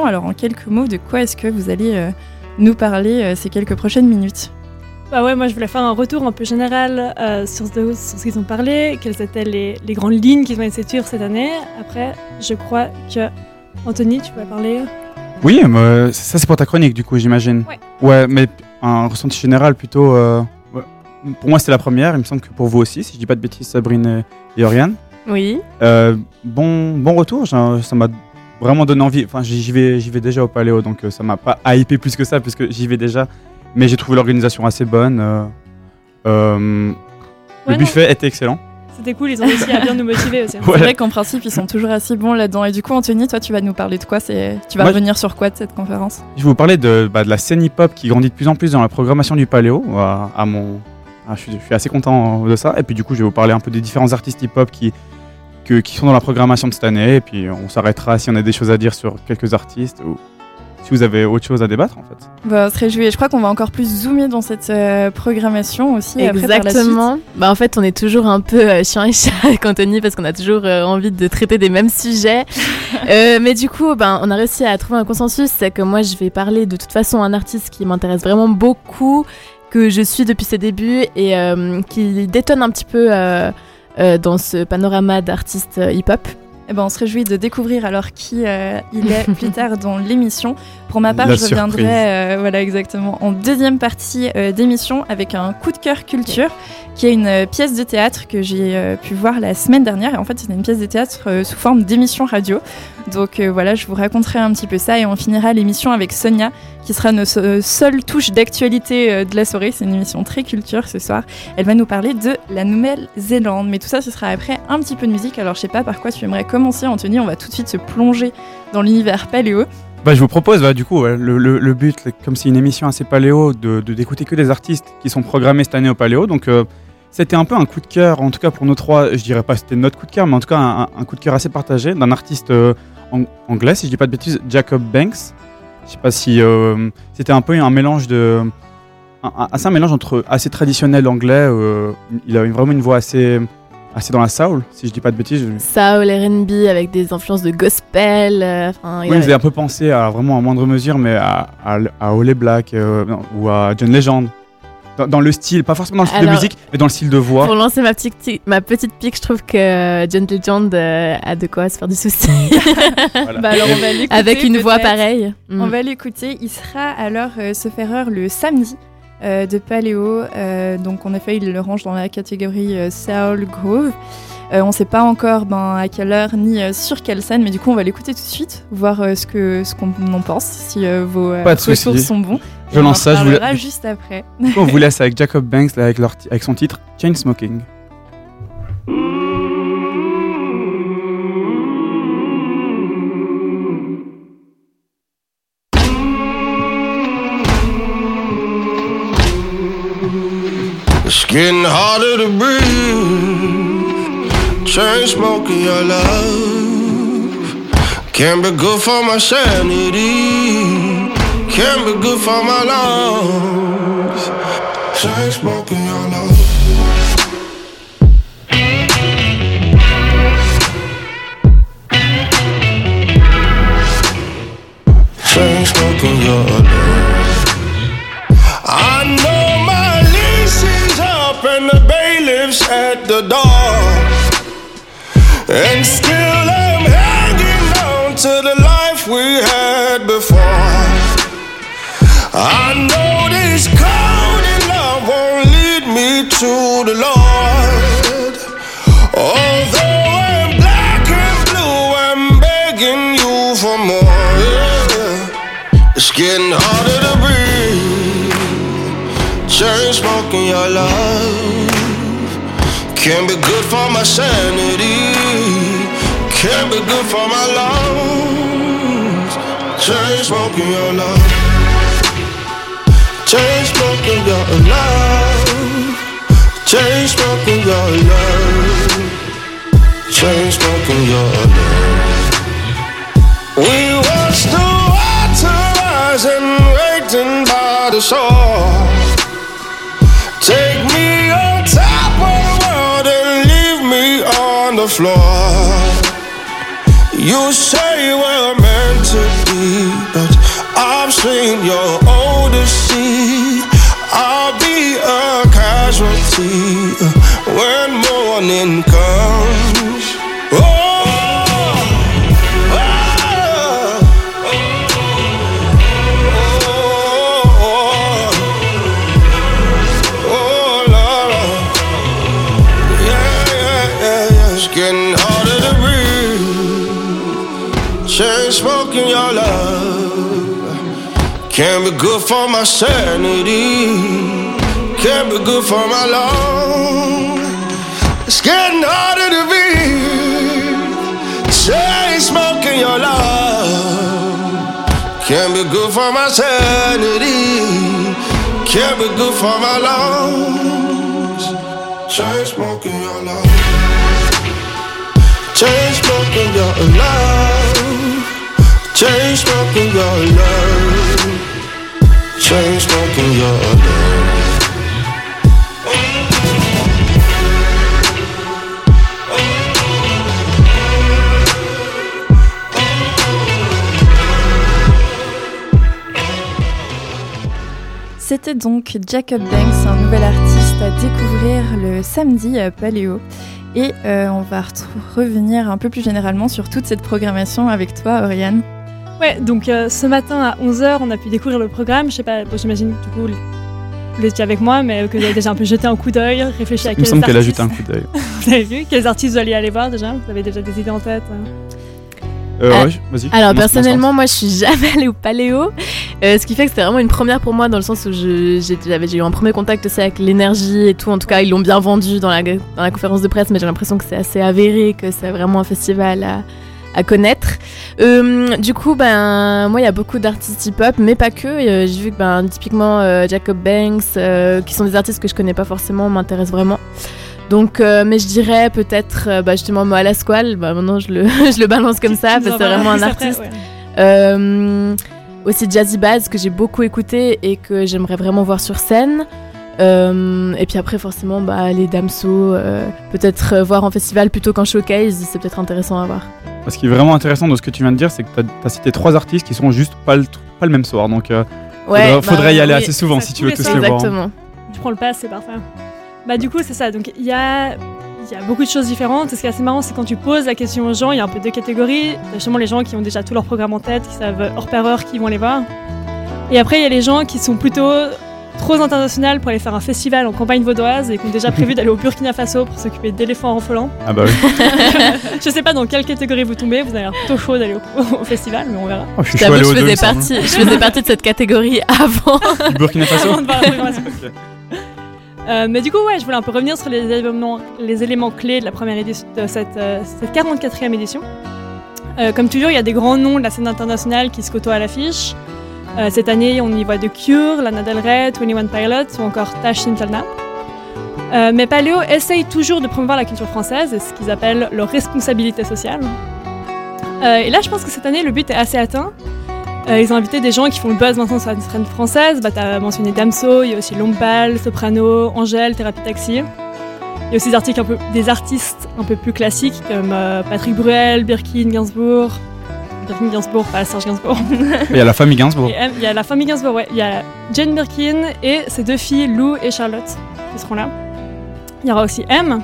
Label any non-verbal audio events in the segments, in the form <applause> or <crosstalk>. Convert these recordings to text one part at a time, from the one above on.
Alors en quelques mots, de quoi est-ce que vous allez euh, nous parler euh, ces quelques prochaines minutes? Bah ouais, moi je voulais faire un retour un peu général euh, sur, ce, sur ce qu'ils ont parlé, quelles étaient les, les grandes lignes qu'ils ont essayé de suivre cette année. Après, je crois que Anthony, tu peux parler. Oui, mais ça c'est pour ta chronique du coup, j'imagine. Ouais. Ouais, mais un ressenti général plutôt. euh, ouais. Pour moi, c'était la première. Il me semble que pour vous aussi, si je dis pas de bêtises, Sabrine et, et Oriane. Oui. Euh, bon, bon retour. Ça m'a vraiment donné envie. Enfin, j'y vais, j'y vais déjà au Paléo, donc euh, ça m'a pas hypé plus que ça, puisque j'y vais déjà. Mais j'ai trouvé l'organisation assez bonne. euh, euh, Ouais, le non. buffet était excellent. C'était cool, ils ont réussi à bien nous motiver aussi. <laughs> Ouais. C'est vrai qu'en principe, ils sont toujours assez bons là-dedans. Et du coup, Anthony, toi, tu vas nous parler de quoi? C'est Tu vas Moi, revenir sur quoi de cette conférence? Je vais vous parler de, bah, de la scène hip-hop qui grandit de plus en plus dans la programmation du Paléo. À, à mon, ah, je, suis, je suis assez content de ça. Et puis du coup, je vais vous parler un peu des différents artistes hip-hop qui, que- qui sont dans la programmation de cette année. Et puis on s'arrêtera si on a des choses à dire sur quelques artistes ou si vous avez autre chose à débattre en fait. bah, On se réjouit. Et je crois qu'on va encore plus zoomer dans cette euh, programmation aussi. après, par la suite. Exactement. Bah en fait, on est toujours un peu euh, chiant et chat avec Anthony parce qu'on a toujours euh, envie de traiter des mêmes sujets. <laughs> Euh, mais du coup, ben, on a réussi à trouver un consensus. C'est que moi, je vais parler de toute façon un artiste qui m'intéresse vraiment beaucoup, que je suis depuis ses débuts et euh, qui détonne un petit peu dans ce panorama d'artistes euh, hip-hop. Eh ben, on se réjouit de découvrir alors qui euh, il est plus <laughs> tard dans l'émission. Pour ma part, La je reviendrai euh, voilà, exactement, en deuxième partie euh, d'émission avec un coup de cœur culture, qui est une euh, pièce de théâtre que j'ai euh, pu voir la semaine dernière. Et en fait, c'est une pièce de théâtre euh, sous forme d'émission radio. Donc euh, voilà, je vous raconterai un petit peu ça et on finira l'émission avec Sonia, qui sera nos euh, seule touche d'actualité euh, de la soirée. C'est une émission très culture ce soir. Elle va nous parler de la Nouvelle-Zélande. Mais tout ça, ce sera après un petit peu de musique. Alors je sais pas par quoi tu aimerais commencer, Anthony. On va tout de suite se plonger dans l'univers paléo. Bah, je vous propose, bah, du coup, le, but, comme c'est une émission assez paléo, de d'écouter que des artistes qui sont programmés cette année au paléo. Donc, euh, c'était un peu un coup de cœur, en tout cas pour nous trois. Je dirais pas c'était notre coup de cœur, mais en tout cas un, coup de cœur assez partagé d'un artiste ang- anglais, si je dis pas de bêtises, Jacob Banks. Je sais pas si euh, c'était un peu un mélange de. Un, assez un mélange entre assez traditionnel anglais. euh, il a vraiment une voix assez, assez dans la soul, si je dis pas de bêtises. Soul, R&B avec des influences de gospel. euh, Oui, vous avez un peu pensé à vraiment à moindre mesure, mais à, à, à Black euh, non, ou à John Legend. Dans, dans le style, pas forcément dans le style de musique, mais dans le style de voix. Pour lancer ma petite, ma petite pique, je trouve que John Legend euh, a de quoi se faire du souci. <laughs> Voilà. Bah alors Et- on va l'écouter. Avec une voix pareille. Mm. On va l'écouter. Il sera alors euh, ce ferreur le samedi euh, de Paléo. Euh, donc en effet, il le range dans la catégorie euh, Soul Groove. Euh, on ne sait pas encore ben, à quelle heure ni sur quelle scène, mais du coup on va l'écouter tout de suite, voir ce que ce qu'on en pense, si vos retours sont bons. Je Et on lance en ça, je vous, reparlera la- juste après. on vous <laughs> laisse avec Jacob Banks là, avec, leur avec son titre Chainsmoking. It's getting harder to breathe. Chain smoking your love. Can't be good for my sanity. Can't be good for my lungs. Chain smoking your love. Your love can't be good for my sanity. Can't be good for my lungs. Chain smoking your love. Chain smoking your love. Chain smoking your love. Chain smoking your love. We watched the water rise and waiting by the shore. floor. You say we're meant to be, but I've seen your odyssey. I'll be a casualty uh, when morning comes. Love. Can't be good for my sanity. Can't be good for my lung. It's getting harder to breathe. Chain smoking your love. Can't be good for my sanity. Can't be good for my lungs. Chain smoking your love. Chain smoking your love. Chain smoking your love. Chain smoking your love. C'était donc Jacob Banks, un nouvel artiste à découvrir le samedi à Paléo. Et euh, on va revenir un peu plus généralement sur toute cette programmation avec toi, Oriane. Ouais, donc euh, ce matin à 11h, on a pu découvrir le programme. Je sais pas, bon, j'imagine du coup, vous étiez avec moi, mais que vous avez déjà un peu jeté un coup d'œil, réfléchi à Il me quels semble qu'elle a artistes jeté un coup d'œil. <laughs> vous avez vu Quels artistes vous allez aller voir déjà? Vous avez déjà des idées en tête hein? Euh, Ah, ouais, vas-y. Alors personnellement, moi je suis <laughs> jamais allée au Paléo, euh, ce qui fait que c'était vraiment une première pour moi dans le sens où j'ai eu un premier contact aussi avec l'énergie et tout. En tout cas, ils l'ont bien vendu dans la, dans la conférence de presse, mais j'ai l'impression que c'est assez avéré, que c'est vraiment un festival à, à connaître. Euh, du coup, ben moi il y a beaucoup d'artistes hip-hop, mais pas que. Euh, j'ai vu que ben typiquement euh, Jacob Banks, euh, qui sont des artistes que je connais pas forcément, m'intéressent vraiment. Donc, mais je dirais peut-être bah, justement Moa Lasquale. Bah, maintenant je le, <laughs> je le balance comme ça, parce que c'est vraiment un artiste. après, ouais. Aussi Jazzy Bass que j'ai beaucoup écouté et que j'aimerais vraiment voir sur scène. Euh, et puis après forcément bah, les Damso, euh, peut-être voir en festival plutôt qu'en showcase, c'est peut-être intéressant à voir. Ce qui est vraiment intéressant de ce que tu viens de dire, c'est que tu as, cité trois artistes qui sont juste pas le, pas le même soir. Donc, euh, faudra- faudrait y aller bah oui, assez souvent si tu veux tous les voir. hein. Exactement. Tu prends le pass, c'est parfait. Bah du coup c'est ça, donc il y a, il y a beaucoup de choses différentes. Et ce qui est assez marrant, c'est quand tu poses la question aux gens, il y a un peu deux catégories. Justement les gens qui ont déjà tout leur programme en tête, qui savent heure par heure qui vont les voir. Et après il y a les gens qui sont plutôt trop internationaux pour aller faire un festival en campagne vaudoise et qui ont déjà prévu d'aller au Burkina Faso pour s'occuper d'éléphants orphelins. Ah bah oui. <laughs> Je sais pas dans quelle catégorie vous tombez, vous avez l'air plutôt chaud d'aller au, au festival, mais on verra. Oh, je suis Je chaud faisais, partie, je faisais partie de cette catégorie <laughs> avant. Du Burkina Faso Avant de voir. <laughs> Euh, mais du coup, ouais, je voulais un peu revenir sur les éléments, les éléments clés de la première édition, de cette, euh, cette 44e édition. Euh, comme toujours, il y a des grands noms de la scène internationale qui se côtoient à l'affiche. Euh, cette année, on y voit The Cure, Lana Del Rey, 21 Pilots ou encore Tash Sultana. Euh, mais Paléo essaye toujours de promouvoir la culture française et ce qu'ils appellent leur responsabilité sociale. Euh, et là, je pense que cette année, le but est assez atteint. Ils ont invité des gens qui font le buzz maintenant sur la scène française. Bah, t'as mentionné Damso, il y a aussi Lompal, Soprano, Angèle, Thérapie Taxi. Il y a aussi des, artistes un peu plus classiques comme Patrick Bruel, Birkin, Gainsbourg. Birkin Gainsbourg, pas Serge Gainsbourg. Il y a la famille Gainsbourg. <laughs> Il y a la famille Gainsbourg, ouais. Il y a Jane Birkin et ses deux filles, Lou et Charlotte, qui seront là. Il y aura aussi M.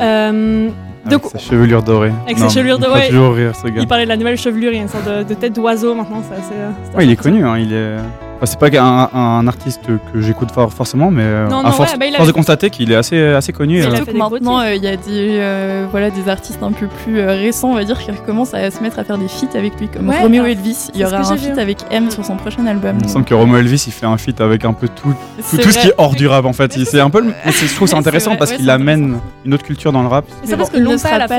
Euh, Avec donc, sa chevelure dorée. Avec sa chevelure il me fait dorée. toujours rire ce gars. il parlait de la nouvelle chevelure, il y a une sorte de, de tête d'oiseau maintenant. assez- c'est Ouais, il est connu, hein, il est. Enfin, c'est pas un, un artiste que j'écoute for- forcément, mais euh, Non, à non, force, ouais, bah, a- force de constater qu'il est assez, assez connu. Euh, Surtout que maintenant, euh, il y a des, euh, voilà, des artistes un peu plus euh, récents, on va dire, qui commencent à se mettre à faire des feats avec lui, comme Ouais, Romeo alors, Elvis. Il y c'est aura un feat avec M sur son prochain album. Il me semble que Romo Elvis il fait un feat avec un peu tout, tout, C'est tout ce qui est hors du rap en fait. C'est un peu, c'est- je trouve ça C'est intéressant vrai, parce ouais, qu'il c'est amène une autre culture dans le rap. Ça parce que a pas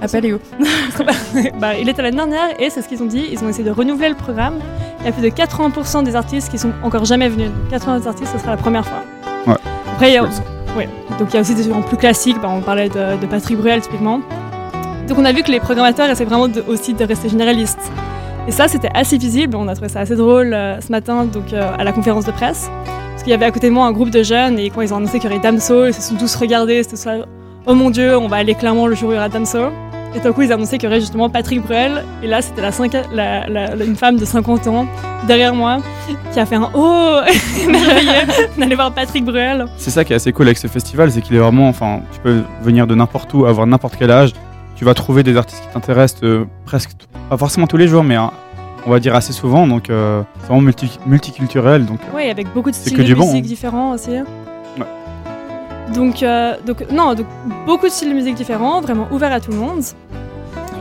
à Paléo. <laughs> bah, il était l'année dernière et c'est ce qu'ils ont dit. Ils ont essayé de renouveler le programme. Il y a plus de 80% des artistes qui sont encore jamais venus. Donc 80 artistes, ce sera la première fois. Ouais. Après, il y a, ouais. Donc il y a aussi des gens plus classiques. Bah, on parlait de, de Patrick Bruel typiquement. Donc on a vu que les programmateurs essaient vraiment de- aussi de rester généralistes. Et ça, c'était assez visible. On a trouvé ça assez drôle euh, ce matin donc, euh, à la conférence de presse. Parce qu'il y avait à côté de moi un groupe de jeunes et quand ils ont annoncé qu'il y aurait Damso, ils se sont tous regardés. C'était ça. Oh mon dieu, on va aller clairement le jour où il y aura Damso. Et tout à coup, ils annonçaient qu'il y aurait justement Patrick Bruel. Et là, c'était la, la- la- la- une femme de 50 ans derrière moi qui a fait un Oh <laughs> merveilleux d'aller voir Patrick Bruel. C'est ça qui est assez cool avec ce festival, c'est qu'il est vraiment, enfin, tu peux venir de n'importe où, avoir n'importe quel âge. Tu vas trouver des artistes qui t'intéressent euh, presque, pas forcément tous les jours, mais hein, on va dire assez souvent. Donc euh, c'est vraiment multi- multiculturel. Donc Oui, avec beaucoup de styles de du bon, musique hein. différents aussi. Donc, euh, donc, non, donc beaucoup de styles de musique différents, vraiment ouverts à tout le monde.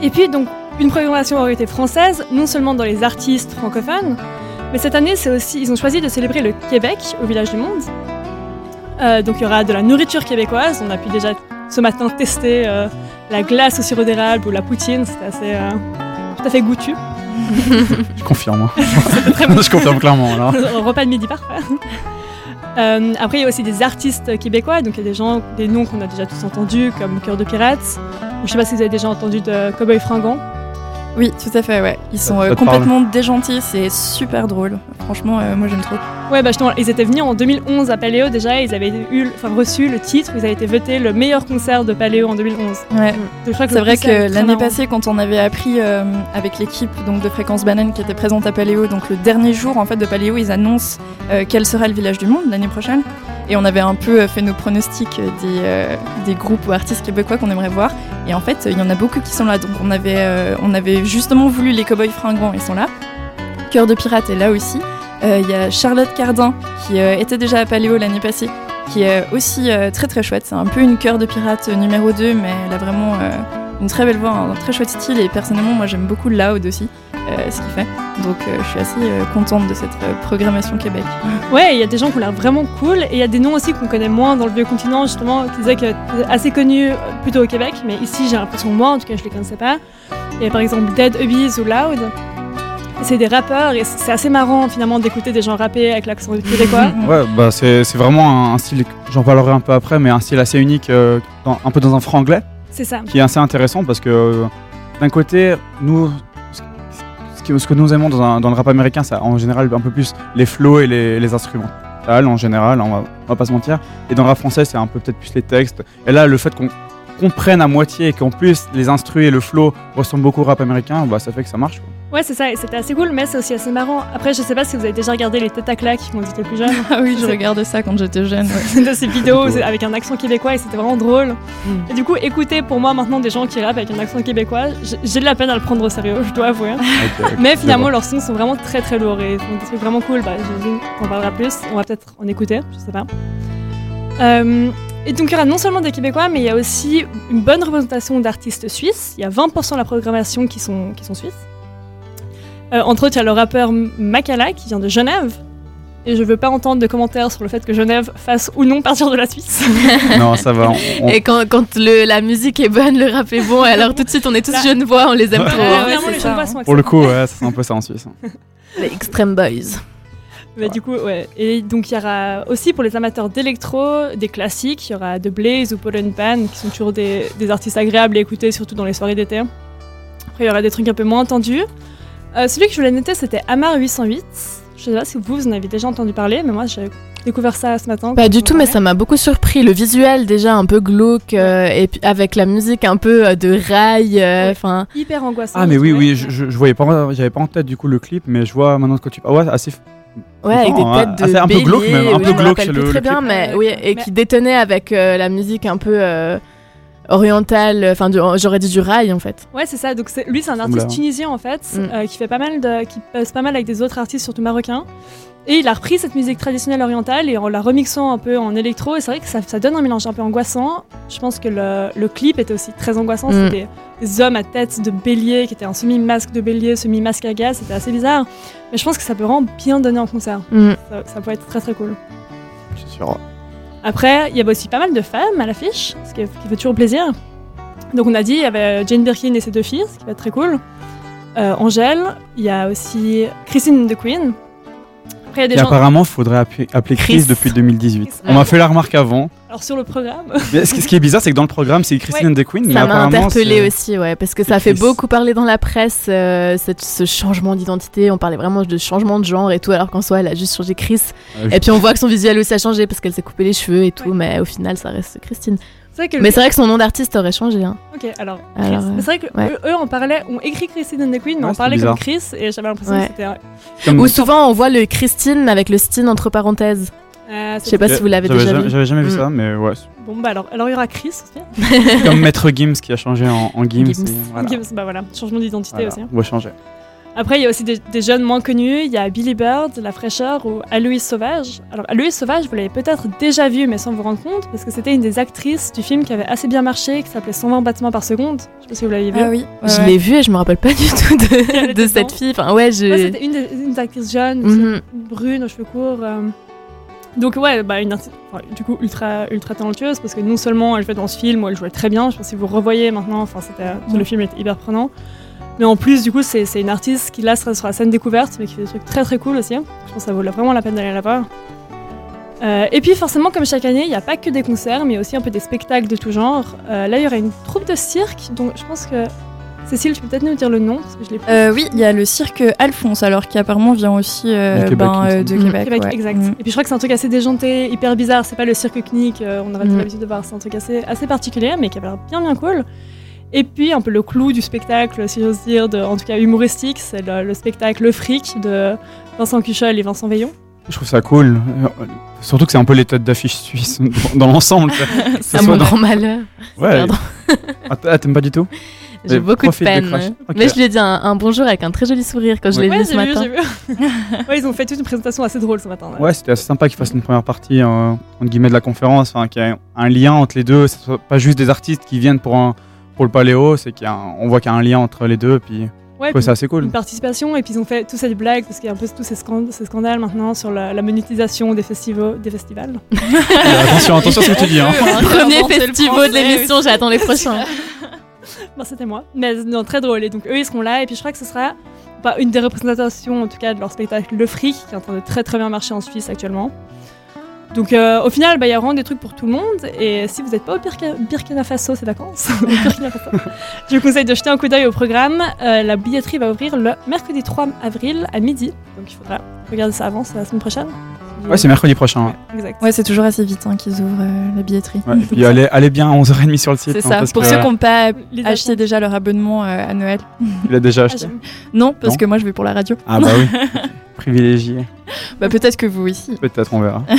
Et puis, donc, une programmation orientée française, non seulement dans les artistes francophones, mais cette année, c'est aussi, ils ont choisi de célébrer le Québec au Village du Monde. Euh, donc il y aura de la nourriture québécoise. On a pu déjà ce matin tester euh, la glace au sirop d'érable ou la poutine. C'était assez tout à fait goûtu. Je confirme. hein. <laughs> C'était très bon. <laughs> je confirme clairement. Alors. <laughs> Repas de midi parfait. Euh, après, il y a aussi des artistes québécois, donc il y a des gens, des noms qu'on a déjà tous entendus, comme Cœur de Pirates. Je sais pas si vous avez déjà entendu de Cowboy Fringant. Oui, tout à fait, ouais. Ils sont euh, complètement dégentils, c'est super drôle. Franchement, euh, moi j'aime trop. Ouais, bah justement, ils étaient venus en 2011 à Paléo déjà, ils avaient eu, enfin, reçu le titre, ils avaient été votés le meilleur concert de Paléo en 2011. Ouais. Donc, je crois que C'est vrai que l'année passée, quand on avait appris euh, avec l'équipe donc de Fréquence Banane qui était présente à Paléo, donc le dernier jour en fait de Paléo, ils annoncent euh, quel sera le village du monde l'année prochaine. Et on avait un peu euh, fait nos pronostics euh, des, euh, des groupes ou artistes québécois qu'on aimerait voir. Et en fait, il y en a beaucoup qui sont là. Donc on avait, justement voulu les Cowboys Fringants, ils sont là. Cœur de Pirate est là aussi. Il y a Charlotte Cardin qui était déjà à Paléo l'année passée, qui est aussi très très chouette. C'est un peu une Cœur de Pirate numéro 2, mais elle a vraiment une très belle voix, un très chouette style. Et personnellement, moi j'aime beaucoup Loud aussi, ce qu'il fait. Donc euh, je suis assez euh, contente de cette euh, programmation Québec. <laughs> Ouais, il y a des gens qui ont l'air vraiment cool, et il y a des noms aussi qu'on connaît moins dans le vieux continent, justement, qui disaient que assez connus euh, plutôt au Québec, mais ici j'ai l'impression moi, en tout cas je les connaissais pas. Il y a par exemple Dead Ubbies ou Loud. C'est des rappeurs et c'est assez marrant finalement d'écouter des gens rapper avec l'accent québécois. <laughs> Ouais, bah c'est c'est vraiment un, un style, j'en parlerai un peu après, mais un style assez unique, euh, dans- un peu dans un franglais, C'est ça. qui est assez intéressant parce que euh, d'un côté, nous, ce que nous aimons dans, le rap américain, c'est en général un peu plus les flows et les, les instruments. En général, on va, on va pas se mentir. Et dans le rap français, c'est un peu peut-être plus les textes. Et là, le fait qu'on comprenne à moitié et qu'en plus les instrus et le flow ressemblent beaucoup au rap américain, bah ça fait que ça marche. quoi. Ouais, c'est ça, et c'était assez cool, mais c'est aussi assez marrant. Après, je sais pas si vous avez déjà regardé les têtes à claques quand vous étiez plus jeune. Ah oui, je regardais ça quand j'étais jeune. ouais. <laughs> de ces vidéos avec un accent québécois et c'était vraiment drôle. Et du coup, écouter pour moi maintenant des gens qui rappent avec un accent québécois, j'ai- de la peine à le prendre au sérieux, je dois avouer. <laughs> Mais finalement, leurs sons sont vraiment très très lourds et font des trucs vraiment cool. Bah, j'imagine qu'on en parlera plus. On va peut-être en écouter, je sais pas. Euh, et donc, il y aura non seulement des Québécois, mais il y a aussi une bonne représentation d'artistes suisses. Il y a 20% de la programmation qui sont, qui sont suisses. Euh, entre autres, il y a le rappeur Makala qui vient de Genève. Et je veux pas entendre de commentaires sur le fait que Genève fasse ou non partir de la Suisse. <laughs> Non, ça va. on- on- Et quand, quand le, la musique est bonne, le rap est bon, alors tout de suite on est tous Là- Genevois, on les aime Ouais. trop. Ouais, hein. vraiment, c'est les ça, hein. pour le coup, ouais, c'est un peu ça en Suisse. Les Extreme Boys. Mais du coup, ouais. Et donc, il y aura aussi pour les amateurs d'électro des classiques. Il y aura The Blaze ou Pollen Pan, qui sont toujours des, des artistes agréables à écouter, surtout dans les soirées d'été. Après, il y aura des trucs un peu moins entendus. Euh, celui que je voulais noter, c'était Amar 808. Je sais pas si vous, vous en avez déjà entendu parler, mais moi, j'ai découvert ça ce matin. Pas du tout, mais ça m'a beaucoup surpris. Le visuel déjà un peu glauque euh, et puis avec la musique un peu euh, de rail. euh, Ouais. Enfin, Hyper angoissant. Ah mais oui oui, je, je, je voyais pas, j'avais pas en tête du coup le clip, mais je vois maintenant que tu parles. Ouais, assez. Ouais, avec des hein. têtes de Assez- un peu glauque même, un oui, peu glauque rappelle le- très le bien, clip. mais oui, et Mais- qui détonnait avec euh, la musique un peu euh, orientale. Enfin, j'aurais dit du rail en fait. Ouais, c'est ça. Donc c'est- lui, c'est un artiste semble- tunisien en fait, Mm. euh, qui fait pas mal de, qui passe pas mal avec des autres artistes, surtout marocains. Et il a repris cette musique traditionnelle orientale et en la remixant un peu en électro. Et c'est vrai que ça, ça donne un mélange un peu angoissant. Je pense que le, le clip était aussi très angoissant. Mm. C'était des, hommes à tête de bélier qui étaient en semi-masque de bélier, semi-masque à gaz. C'était assez bizarre. Mais je pense que ça peut vraiment bien donner en concert. Mm. Ça, ça peut être très très cool. Je suis sûr. Après, il y avait aussi pas mal de femmes à l'affiche, ce qui, qui fait toujours plaisir. Donc on a dit, il y avait Jane Birkin et ses deux filles, ce qui va être très cool. Euh, Angèle, il y a aussi Christine the Queen. Après, il y a des Et gens... apparemment, il faudrait appeler, Chris, Chris. depuis 2018. Chris. On m'a fait la remarque avant. Alors sur le programme, <laughs> Mais ce, qui- ce qui est bizarre, c'est que dans le programme, c'est Christine and the Queen. Ça m'a c'est- aussi, ouais, parce que ça fait Chris. beaucoup parler dans la presse, euh, cette- ce changement d'identité. On parlait vraiment de changement de genre et tout, alors qu'en soi, elle a juste changé Chris. Euh, Et puis on voit que son visuel aussi a changé parce qu'elle s'est coupé les cheveux et tout, Ouais. mais au final, ça reste Christine. C'est vrai que... Mais c'est vrai que son nom d'artiste aurait changé. Hein. Ok, alors. Alors, euh, Mais c'est vrai que ouais. eux, eux, on parlait, on écrit Christine and the Queen, mais Ouais, on parlait comme. Chris, et j'avais l'impression Ouais. que c'était... comme- Ou souvent, on voit le Christine avec le Steen entre parenthèses. Euh, Je sais pas si vous l'avez déjà vu. J'avais jamais vu Mm. ça, mais ouais. Bon bah alors, alors il y aura Chris aussi. Comme Maître Gims qui a changé en, en Gims. Gims. et voilà. Gims, bah voilà, changement d'identité Voilà, aussi. hein. On va changer. Après, il y a aussi des, des jeunes moins connus. Il y a Billy Bird, La Fraîcheur ou Aloïs Sauvage. Alors, Aloïs Sauvage, vous l'avez peut-être déjà vu, mais sans vous rendre compte, parce que c'était une des actrices du film qui avait assez bien marché, qui s'appelait 120 battements par seconde. Je sais pas si vous l'avez vu. Ah oui. ouais, je ouais. l'ai vue et je me rappelle pas du tout de, cette fille. Enfin, ouais, je. Ouais, c'était une des, une des actrices jeunes, Mhm. brune, aux cheveux courts. euh. Donc ouais, bah, une enfin, du coup ultra ultra talentueuse parce que non seulement elle jouait dans ce film où elle jouait très bien, je pense que si vous revoyez maintenant, enfin c'était le film était hyper prenant, mais en plus du coup c'est c'est une artiste qui là sera sur la scène découverte mais qui fait des trucs très très cool aussi. Je pense que ça vaut vraiment la peine d'aller la voir. Euh, et puis forcément comme chaque année, il n'y a pas que des concerts mais aussi un peu des spectacles de tout genre. Euh, là il y aura une troupe de cirque donc je pense que Cécile, tu peux peut-être nous dire le nom parce que je l'ai pas. Euh, oui, il y a le cirque Alphonse, alors qui apparemment vient aussi euh, Québec, ben, euh, de Mm. Québec. Québec, ouais. exact. Mm. Et puis je crois que c'est un truc assez déjanté, hyper bizarre. C'est pas le cirque clinique, euh, on aurait Mm. l'habitude de voir. C'est un truc assez, assez particulier, mais qui a l'air bien bien cool. Et puis un peu le clou du spectacle, si j'ose dire, de, en tout cas humoristique, c'est le, le spectacle Le Fric de Vincent Cuchol et Vincent Veillon. Je trouve ça cool. Surtout que c'est un peu les têtes d'affiche suisse dans l'ensemble. quoi. <laughs> Que ce à soit mon dans- grand malheur. <laughs> Ouais. Ah, ah, t'aimes pas du tout J'ai beaucoup de peine. Mais je lui ai dit un, un bonjour avec un très joli sourire quand je l'ai Ouais, vu ce j'ai vu, matin. j'ai vu. <laughs> ouais, ils ont fait toute une présentation assez drôle ce matin. Ouais, c'était assez sympa qu'ils fassent une première partie euh, entre guillemets de la conférence, qu'il y ait un lien entre les deux, que ce soit pas juste des artistes qui viennent pour un pour le paléo, c'est qu'il y a un- on voit qu'il y a un lien entre les deux, puis Ouais, ouais, puis c'est assez cool. une participation et puis ils ont fait toute cette blague parce qu'il y a un peu tous ces, scan- ces scandales maintenant sur la, la monétisation des festivals. Des festivals. <laughs> Euh, attention, attention à ce que tu dis. Hein. <laughs> Premier festival de l'émission, j'attends les prochains. <laughs> Bon, c'était moi. Mais non, très drôle. Et donc, eux, ils seront là. Et puis, je crois que ce sera pas une des représentations, en tout cas, de leur spectacle Le Fric, qui est en train de très très bien marcher en Suisse actuellement. Donc, euh, au final, bah, il y a vraiment des trucs pour tout le monde. Et si vous n'êtes pas au Burkina, Burkina Faso ces vacances, <laughs> Faso, je vous conseille de jeter un coup d'œil au programme. Euh, la billetterie va ouvrir le mercredi 3 avril à midi. Donc, il faudra regarder ça avant, c'est la semaine prochaine. Ouais, c'est mercredi prochain. Ouais, exact. Ouais, c'est toujours assez vite hein, qu'ils ouvrent euh, la billetterie. Ouais, et puis allez, allez bien à 11h30 sur le site. C'est hein, ça. parce Pour que, ceux qui n'ont pas Les acheté déjà leur abonnement euh, à Noël. Il a déjà Ah, acheté. Non, parce Non. que moi je vais pour la radio. Ah bah oui, <laughs> privilégié. Bah peut-être que vous aussi. Peut-être, on verra. <laughs>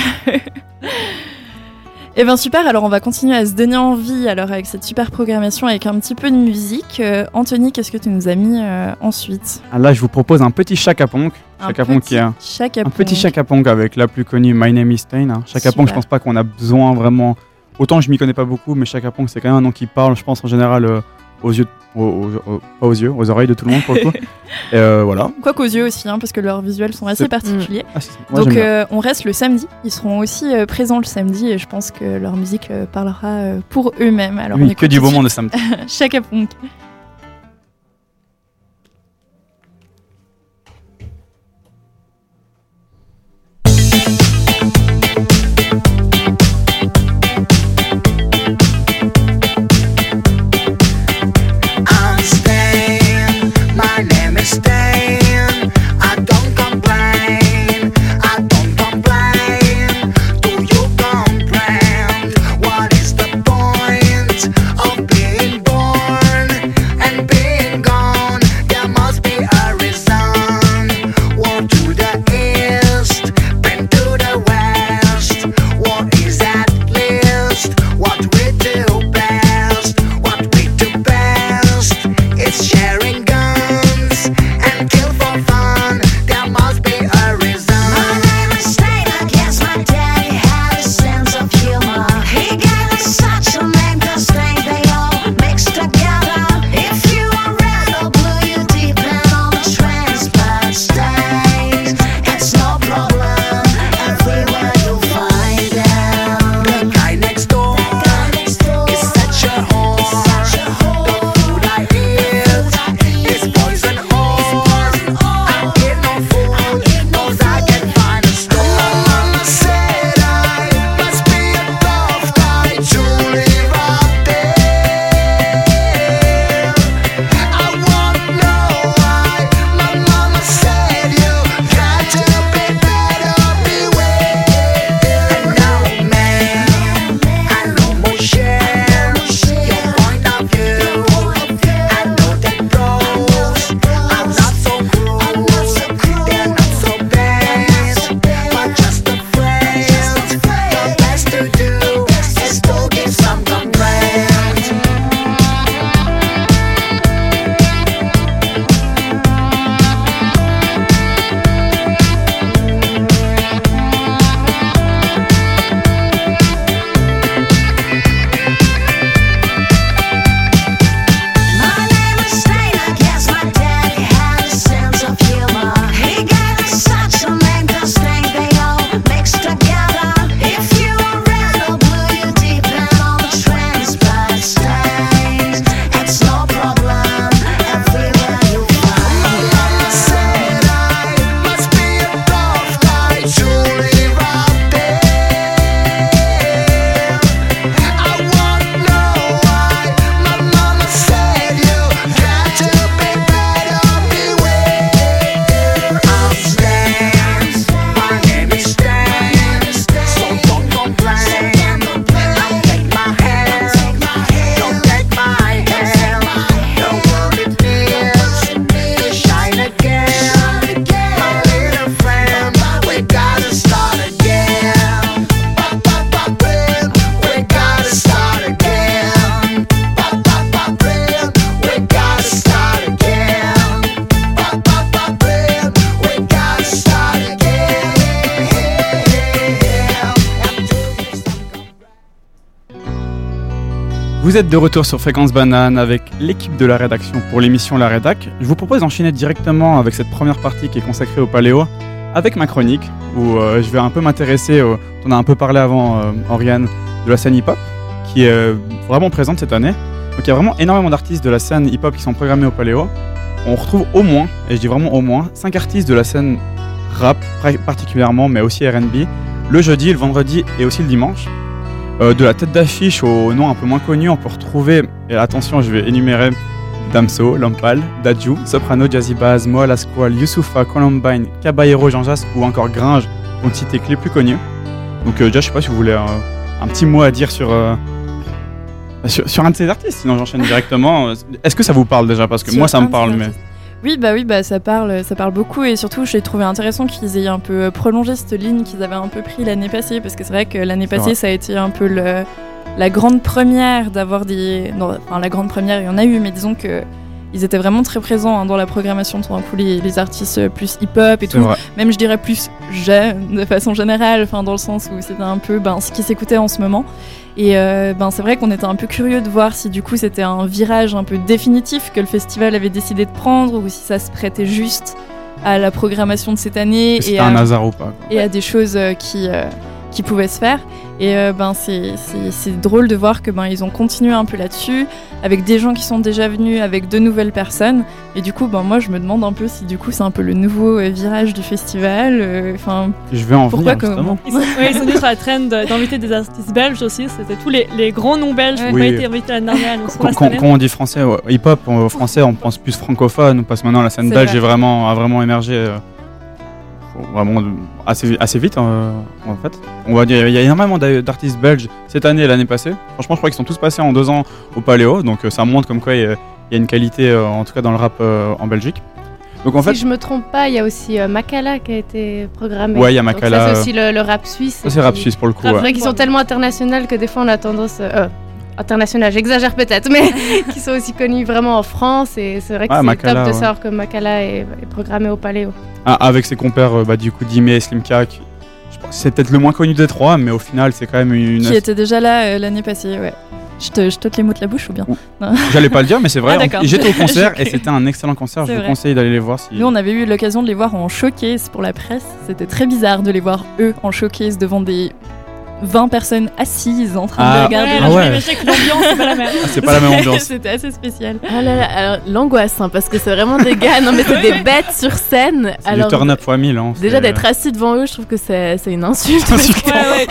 Eh ben super, alors on va continuer à se donner envie alors avec cette super programmation avec un petit peu de musique. Euh, Anthony, qu'est-ce que tu nous as mis euh, ensuite? Ah, Là, je vous propose un petit Chaka Ponk. Chaka Ponk qui est un, petit Ponk. Chaka Ponk avec la plus connue My Name is Stain. hein. Chaka Ponk, Super. je pense pas qu'on a besoin vraiment. Autant je m'y connais pas beaucoup, mais Chaka Ponk, c'est quand même un nom qui parle, je pense en général euh, aux yeux, aux, aux- aux- pas aux yeux, aux oreilles de tout le monde pour le coup. <laughs> Et euh, voilà. Quoi qu'aux yeux aussi, hein, parce que leurs visuels sont assez particuliers. Ah, moi, Donc euh, on reste le samedi. Ils seront aussi euh, présents le samedi et je pense que leur musique euh, parlera euh, pour eux-mêmes. Alors on oui, que écoute du beau de monde de samedi. <laughs> Chaka Ponk. Vous êtes de retour sur Fréquence Banane avec l'équipe de la rédaction pour l'émission La Rédac. Je vous propose d'enchaîner directement avec cette première partie qui est consacrée au paléo avec ma chronique où euh, je vais un peu m'intéresser, on a un peu parlé avant, euh, Oriane, de la scène hip-hop qui est euh, vraiment présente cette année. Donc il y a vraiment énormément d'artistes de la scène hip-hop qui sont programmés au paléo. On retrouve au moins, et je dis vraiment au moins, 5 artistes de la scène rap particulièrement, mais aussi RB, le jeudi, le vendredi et aussi le dimanche. Euh, de la tête d'affiche au nom un peu moins connu, on peut retrouver, et attention, je vais énumérer Damso, Lampal, Dadju, Soprano, Jazzy Bass, Moa Lasquale, Youssoufa, Columbine, Caballero, Jean Jass ou encore Gringe, ne citer que les plus connus. Donc, euh, déjà, je sais pas si vous voulez euh, un petit mot à dire sur, sur, sur un de ces artistes, sinon j'enchaîne directement. Est-ce que ça vous parle déjà? Parce que Sur moi, ça me parle, mais. Oui, bah oui, bah ça parle, ça parle beaucoup et surtout j'ai trouvé intéressant qu'ils aient un peu prolongé cette ligne qu'ils avaient un peu pris l'année passée parce que c'est vrai que l'année passée ça a été un peu le, la grande première d'avoir des, non, enfin la grande première il y en a eu mais disons que ils étaient vraiment très présents hein, dans la programmation tout d'un coup les, les artistes plus hip-hop et tout, vrai. même je dirais plus jeunes de façon générale, enfin dans le sens où c'était un peu ben, ce qui s'écoutait en ce moment. Et euh, ben, c'est vrai qu'on était un peu curieux de voir si du coup c'était un virage un peu définitif que le festival avait décidé de prendre ou si ça se prêtait juste à la programmation de cette année et C'était un à, hasard ou pas et à des choses euh, qui, euh, qui pouvaient se faire. Et euh, ben, c'est- drôle de voir que ben, ils ont continué un peu là-dessus, avec des gens qui sont déjà venus, avec de nouvelles personnes. Et du coup, ben, moi, je me demande un peu si du coup c'est un peu le nouveau euh, virage du festival. euh, Enfin, Je vais en pourquoi venir, justement. Ils sont, ouais, ils sont venus sur la trend d'inviter des artistes belges aussi. C'était tous les, les grands noms belges qui pas été invités l'année dernière. Quand, on dit français, ouais, hip-hop, français, on pense plus francophone, parce que maintenant la scène belge vrai. est vraiment, a vraiment émergé euh, vraiment assez, assez vite, euh, en fait. On va dire, il y a énormément d'a- d'artistes belges cette année et l'année passée. Franchement, je crois qu'ils sont tous passés en deux ans au Paléo, donc euh, ça montre comme quoi il y a, une qualité, euh, en tout cas dans le rap euh, en Belgique. Donc en fait, si je me trompe pas, il y a aussi euh, Makala qui a été programmé. Ouais, il y a Makala, c'est aussi le, le rap suisse. c'est rap qui- suisse pour le coup. C'est ouais. vrai qu'ils sont tellement internationaux que des fois on a tendance. euh, euh, international, j'exagère peut-être, mais <laughs> qui sont aussi connus vraiment en France. Et c'est vrai que Ouais, c'est Makala, top de ouais. savoir que Makala est, est programmé au Paléo. Ah, avec ses compères, euh, bah, du coup, Dime et Slimka, qui- je pense que c'est peut-être le moins connu des trois, mais au final, c'est quand même une. qui était déjà là euh, l'année passée, ouais. Je te, je t'ôte les mots de la bouche ou bien? J'allais pas le dire, mais c'est <laughs> vrai. Ah. J'étais au concert <laughs> et c'était un excellent concert. Je vous vrai. conseille d'aller les voir si. Nous, on avait eu l'occasion de les voir en showcase pour la presse. C'était très bizarre de les voir, eux, en showcase devant des 20 personnes assises en train Ah. de regarder. Ouais, Ah ouais. je m'imagine que l'ambiance, c'est pas la même. Ah, c'est pas la même ambiance. <laughs> C'était assez spécial. Ah là là, alors l'angoisse, hein, parce que c'est vraiment des gars, non mais c'est <laughs> des bêtes sur scène. C'est Alors turn up fois 1000. Hein, déjà d'être assis devant eux, je trouve que c'est c'est une insulte. <laughs> Insulte. Ouais.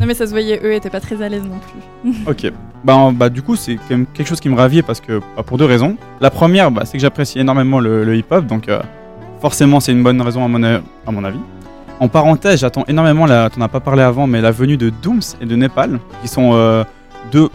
Non, mais ça se voyait, eux étaient pas très à l'aise non plus. Ok. Bah, bah, du coup, c'est quand même quelque chose qui me ravit parce que, bah, pour deux raisons. La première, bah, c'est que j'apprécie énormément le, le hip-hop, donc euh, forcément, c'est une bonne raison à mon, a- à mon avis. En parenthèse, j'attends énormément, la, t'en as pas parlé avant, mais la venue de Dooms et de Népal, qui sont euh, deux,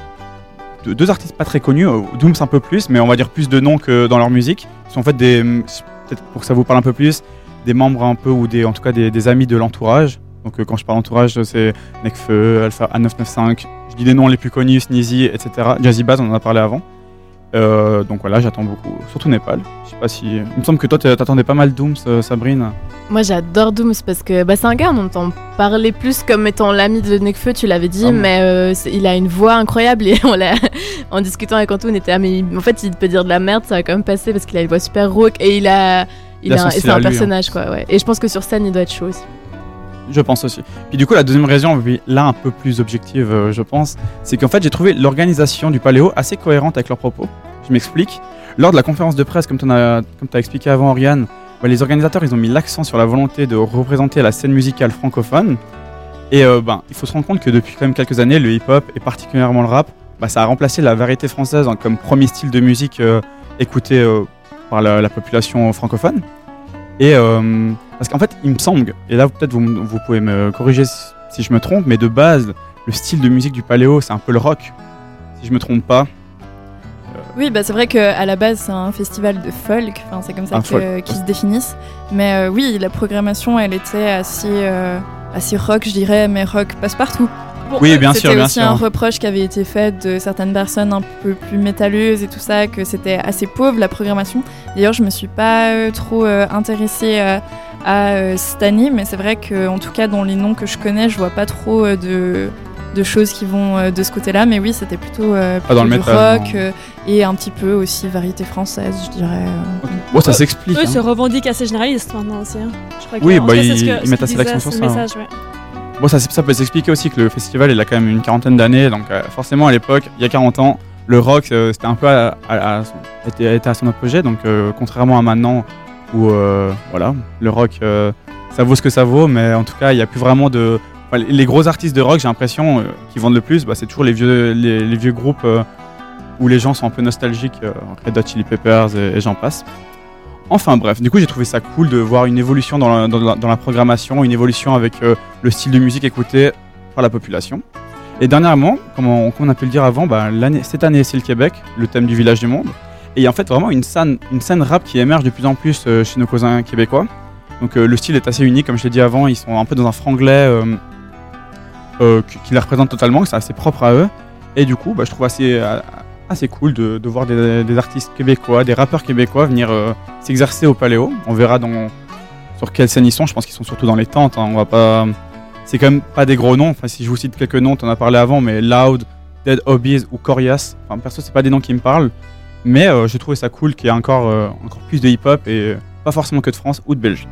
deux, artistes pas très connus. euh, Dooms un peu plus, mais on va dire plus de noms que dans leur musique. Ils sont en fait des, peut-être pour que ça vous parle un peu plus, des membres un peu, ou des, en tout cas des, amis de l'entourage. Donc euh, quand je parle entourage, c'est Necfeu, Alpha A995, je dis des noms les plus connus, Sneezy, etc. Jazzy on en a parlé avant. Euh, donc voilà, j'attends beaucoup, surtout Népal. Je sais pas si. Il me semble que toi, t'attendais pas mal Dooms, euh, Sabrine. Moi j'adore Dooms parce que bah, c'est un gars, on entend parler plus comme étant l'ami de Nekfeu, tu l'avais dit, Ah bon mais euh, il a une voix incroyable et on l'a, <laughs> en discutant avec Antoine, on était ah, mais en fait il peut dire de la merde, ça va quand même passer parce qu'il a une voix super rauque et il a. Il, Il a a son un- c'est un lui, hein. personnage quoi, ouais. Et je pense que sur scène il doit être chaud aussi. Je pense aussi. Puis du coup, la deuxième raison, là un peu plus objective, euh, je pense, c'est qu'en fait, j'ai trouvé l'organisation du Paléo assez cohérente avec leurs propos. Je m'explique. Lors de la conférence de presse, comme tu as, t'as expliqué avant, Oriane, bah, les organisateurs, ils ont mis l'accent sur la volonté de représenter la scène musicale francophone. Et euh, ben, il faut se rendre compte que depuis quand même quelques années, le hip-hop et particulièrement le rap, bah, ça a remplacé la variété française en- comme premier style de musique euh, écouté par la, la population francophone. Et parce qu'en fait, il me semble, et là peut-être vous, pouvez me corriger si, je me trompe, mais de base, le style de musique du paléo, c'est un peu le rock, si je me trompe pas. Oui, bah c'est vrai qu'à la base, c'est un festival de folk, enfin, c'est comme ça qu'ils se définissent. Mais euh, oui, la programmation, elle était assez, euh, assez rock, je dirais, mais rock passe-partout. Bon, Oui, bien sûr, C'était bien aussi sûr. un reproche qui avait été fait de certaines personnes un peu plus métalleuses et tout ça, que c'était assez pauvre la programmation. D'ailleurs, je me suis pas euh, trop euh, intéressée euh, à euh, cette année, mais c'est vrai qu'en tout cas, dans les noms que je connais, je vois pas trop euh, de, de choses qui vont euh, de ce côté-là. Mais oui, c'était plutôt, euh, Pas dans le plutôt du métal, rock euh, et un petit peu aussi variété française, je dirais. euh. Bon, ça s'explique. Eux hein. se revendiquent assez génalistes maintenant aussi. hein. Je crois que- Oui, bah, ils- mettent assez l'accent sur ça, hein. message, ouais. Bon, ça, peut s'expliquer aussi que le festival, il a quand même une quarantaine d'années, donc euh, forcément à l'époque, il y a 40 ans, le rock, euh, c'était un peu à, son, était, à son apogée, donc euh, contrairement à maintenant, où voilà, le rock, ça vaut ce que ça vaut, mais en tout cas, il n'y a plus vraiment de... les- gros artistes de rock, j'ai l'impression, qui vendent le plus, bah, c'est toujours les vieux, groupes où les gens sont un peu nostalgiques, Red Hot Chili Peppers et j'en passe. Enfin bref, du coup j'ai trouvé ça cool de voir une évolution dans la, programmation, une évolution avec euh, le style de musique écouté par la population. Et dernièrement, comme on, a pu le dire avant, bah, cette année c'est le Québec, le thème du village du monde. Et il y a en fait vraiment une scène, rap qui émerge de plus en plus euh, chez nos cousins québécois. Donc euh, le style est assez unique, comme je l'ai dit avant, ils sont un peu dans un franglais qui, les représente totalement, c'est assez propre à eux. Et du coup, bah, je trouve assez, assez cool de, voir des, artistes québécois, des rappeurs québécois venir euh, s'exercer au Paléo. On verra sur quelle scène ils sont. Je pense qu'ils sont surtout dans les tentes. hein. On va pas. C'est quand même pas des gros noms. Enfin, si je vous cite quelques noms, on en as parlé avant, mais Loud, Dead Hobbies ou Corias. Enfin, perso, c'est pas des noms qui me parlent. Mais euh, j'ai trouvé ça cool qu'il y ait encore, euh, encore plus de hip-hop et pas forcément que de France ou de Belgique.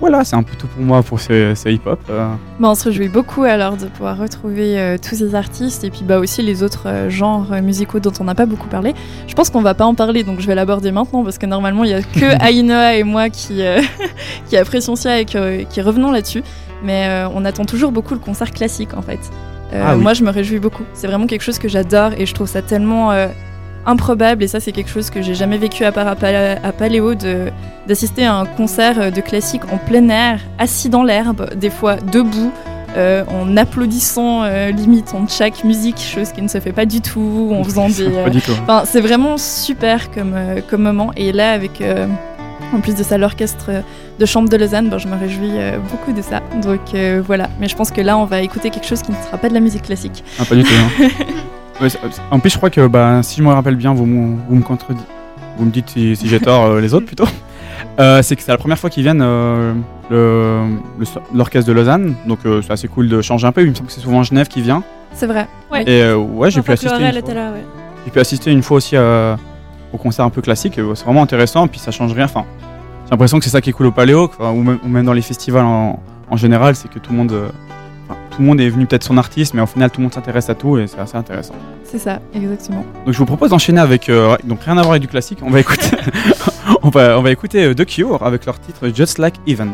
Voilà, c'est un peu tout pour moi pour ces hip-hop. euh. Bah, on se réjouit beaucoup alors de pouvoir retrouver euh, tous ces artistes et puis bah aussi les autres euh, genres musicaux dont on n'a pas beaucoup parlé. Je pense qu'on va pas en parler donc je vais l'aborder maintenant parce que normalement il y a que <laughs> Ainoa et moi qui euh, <laughs> qui apprécions ça et que- qui revenons là-dessus. Mais on attend toujours beaucoup le concert classique en fait. Ah oui. Moi je me réjouis beaucoup. C'est vraiment quelque chose que j'adore et je trouve ça tellement improbable et ça c'est quelque chose que j'ai jamais vécu à part à, Pa- à Paléo d'assister à un concert euh, de classique en plein air, assis dans l'herbe, des fois debout, euh, en applaudissant euh, limite en chaque musique, chose qui ne se fait pas du tout, en <laughs> faisant des... Euh. Enfin, c'est vraiment super comme, comme moment. Et là, avec en plus de ça l'orchestre de chambre de Lausanne, ben, je me réjouis beaucoup de ça. Donc voilà. Mais je pense que là, on va écouter quelque chose qui ne sera pas de la musique classique. Ah, pas du tout. hein. <laughs> Ouais, en plus, je crois que bah, si je me rappelle bien, vous, me- vous me contredites. Vous me dites si, si j'ai tort, euh, les autres plutôt. <laughs> Euh, c'est que c'est la première fois qu'ils viennent, euh, le- le- l'orchestre de Lausanne. Donc euh, c'est assez cool de changer un peu. Il me semble que c'est souvent Genève qui vient. C'est vrai. Ouais. Et euh, ouais, j'ai pu, assister une fois. là, ouais. j'ai pu assister une fois aussi au concert un peu classique. C'est vraiment intéressant. Puis ça change rien. Enfin, j'ai l'impression que c'est ça qui est cool au Paléo, ou, même, ou même dans les festivals en, en général, c'est que tout le monde. Tout le monde est venu peut-être son artiste, mais au final tout le monde s'intéresse à tout et c'est assez intéressant. C'est ça, exactement. Donc je vous propose d'enchaîner avec euh, donc rien à voir avec du classique. On va écouter <laughs> on va on va écouter euh, The Cure avec leur titre Just Like Even.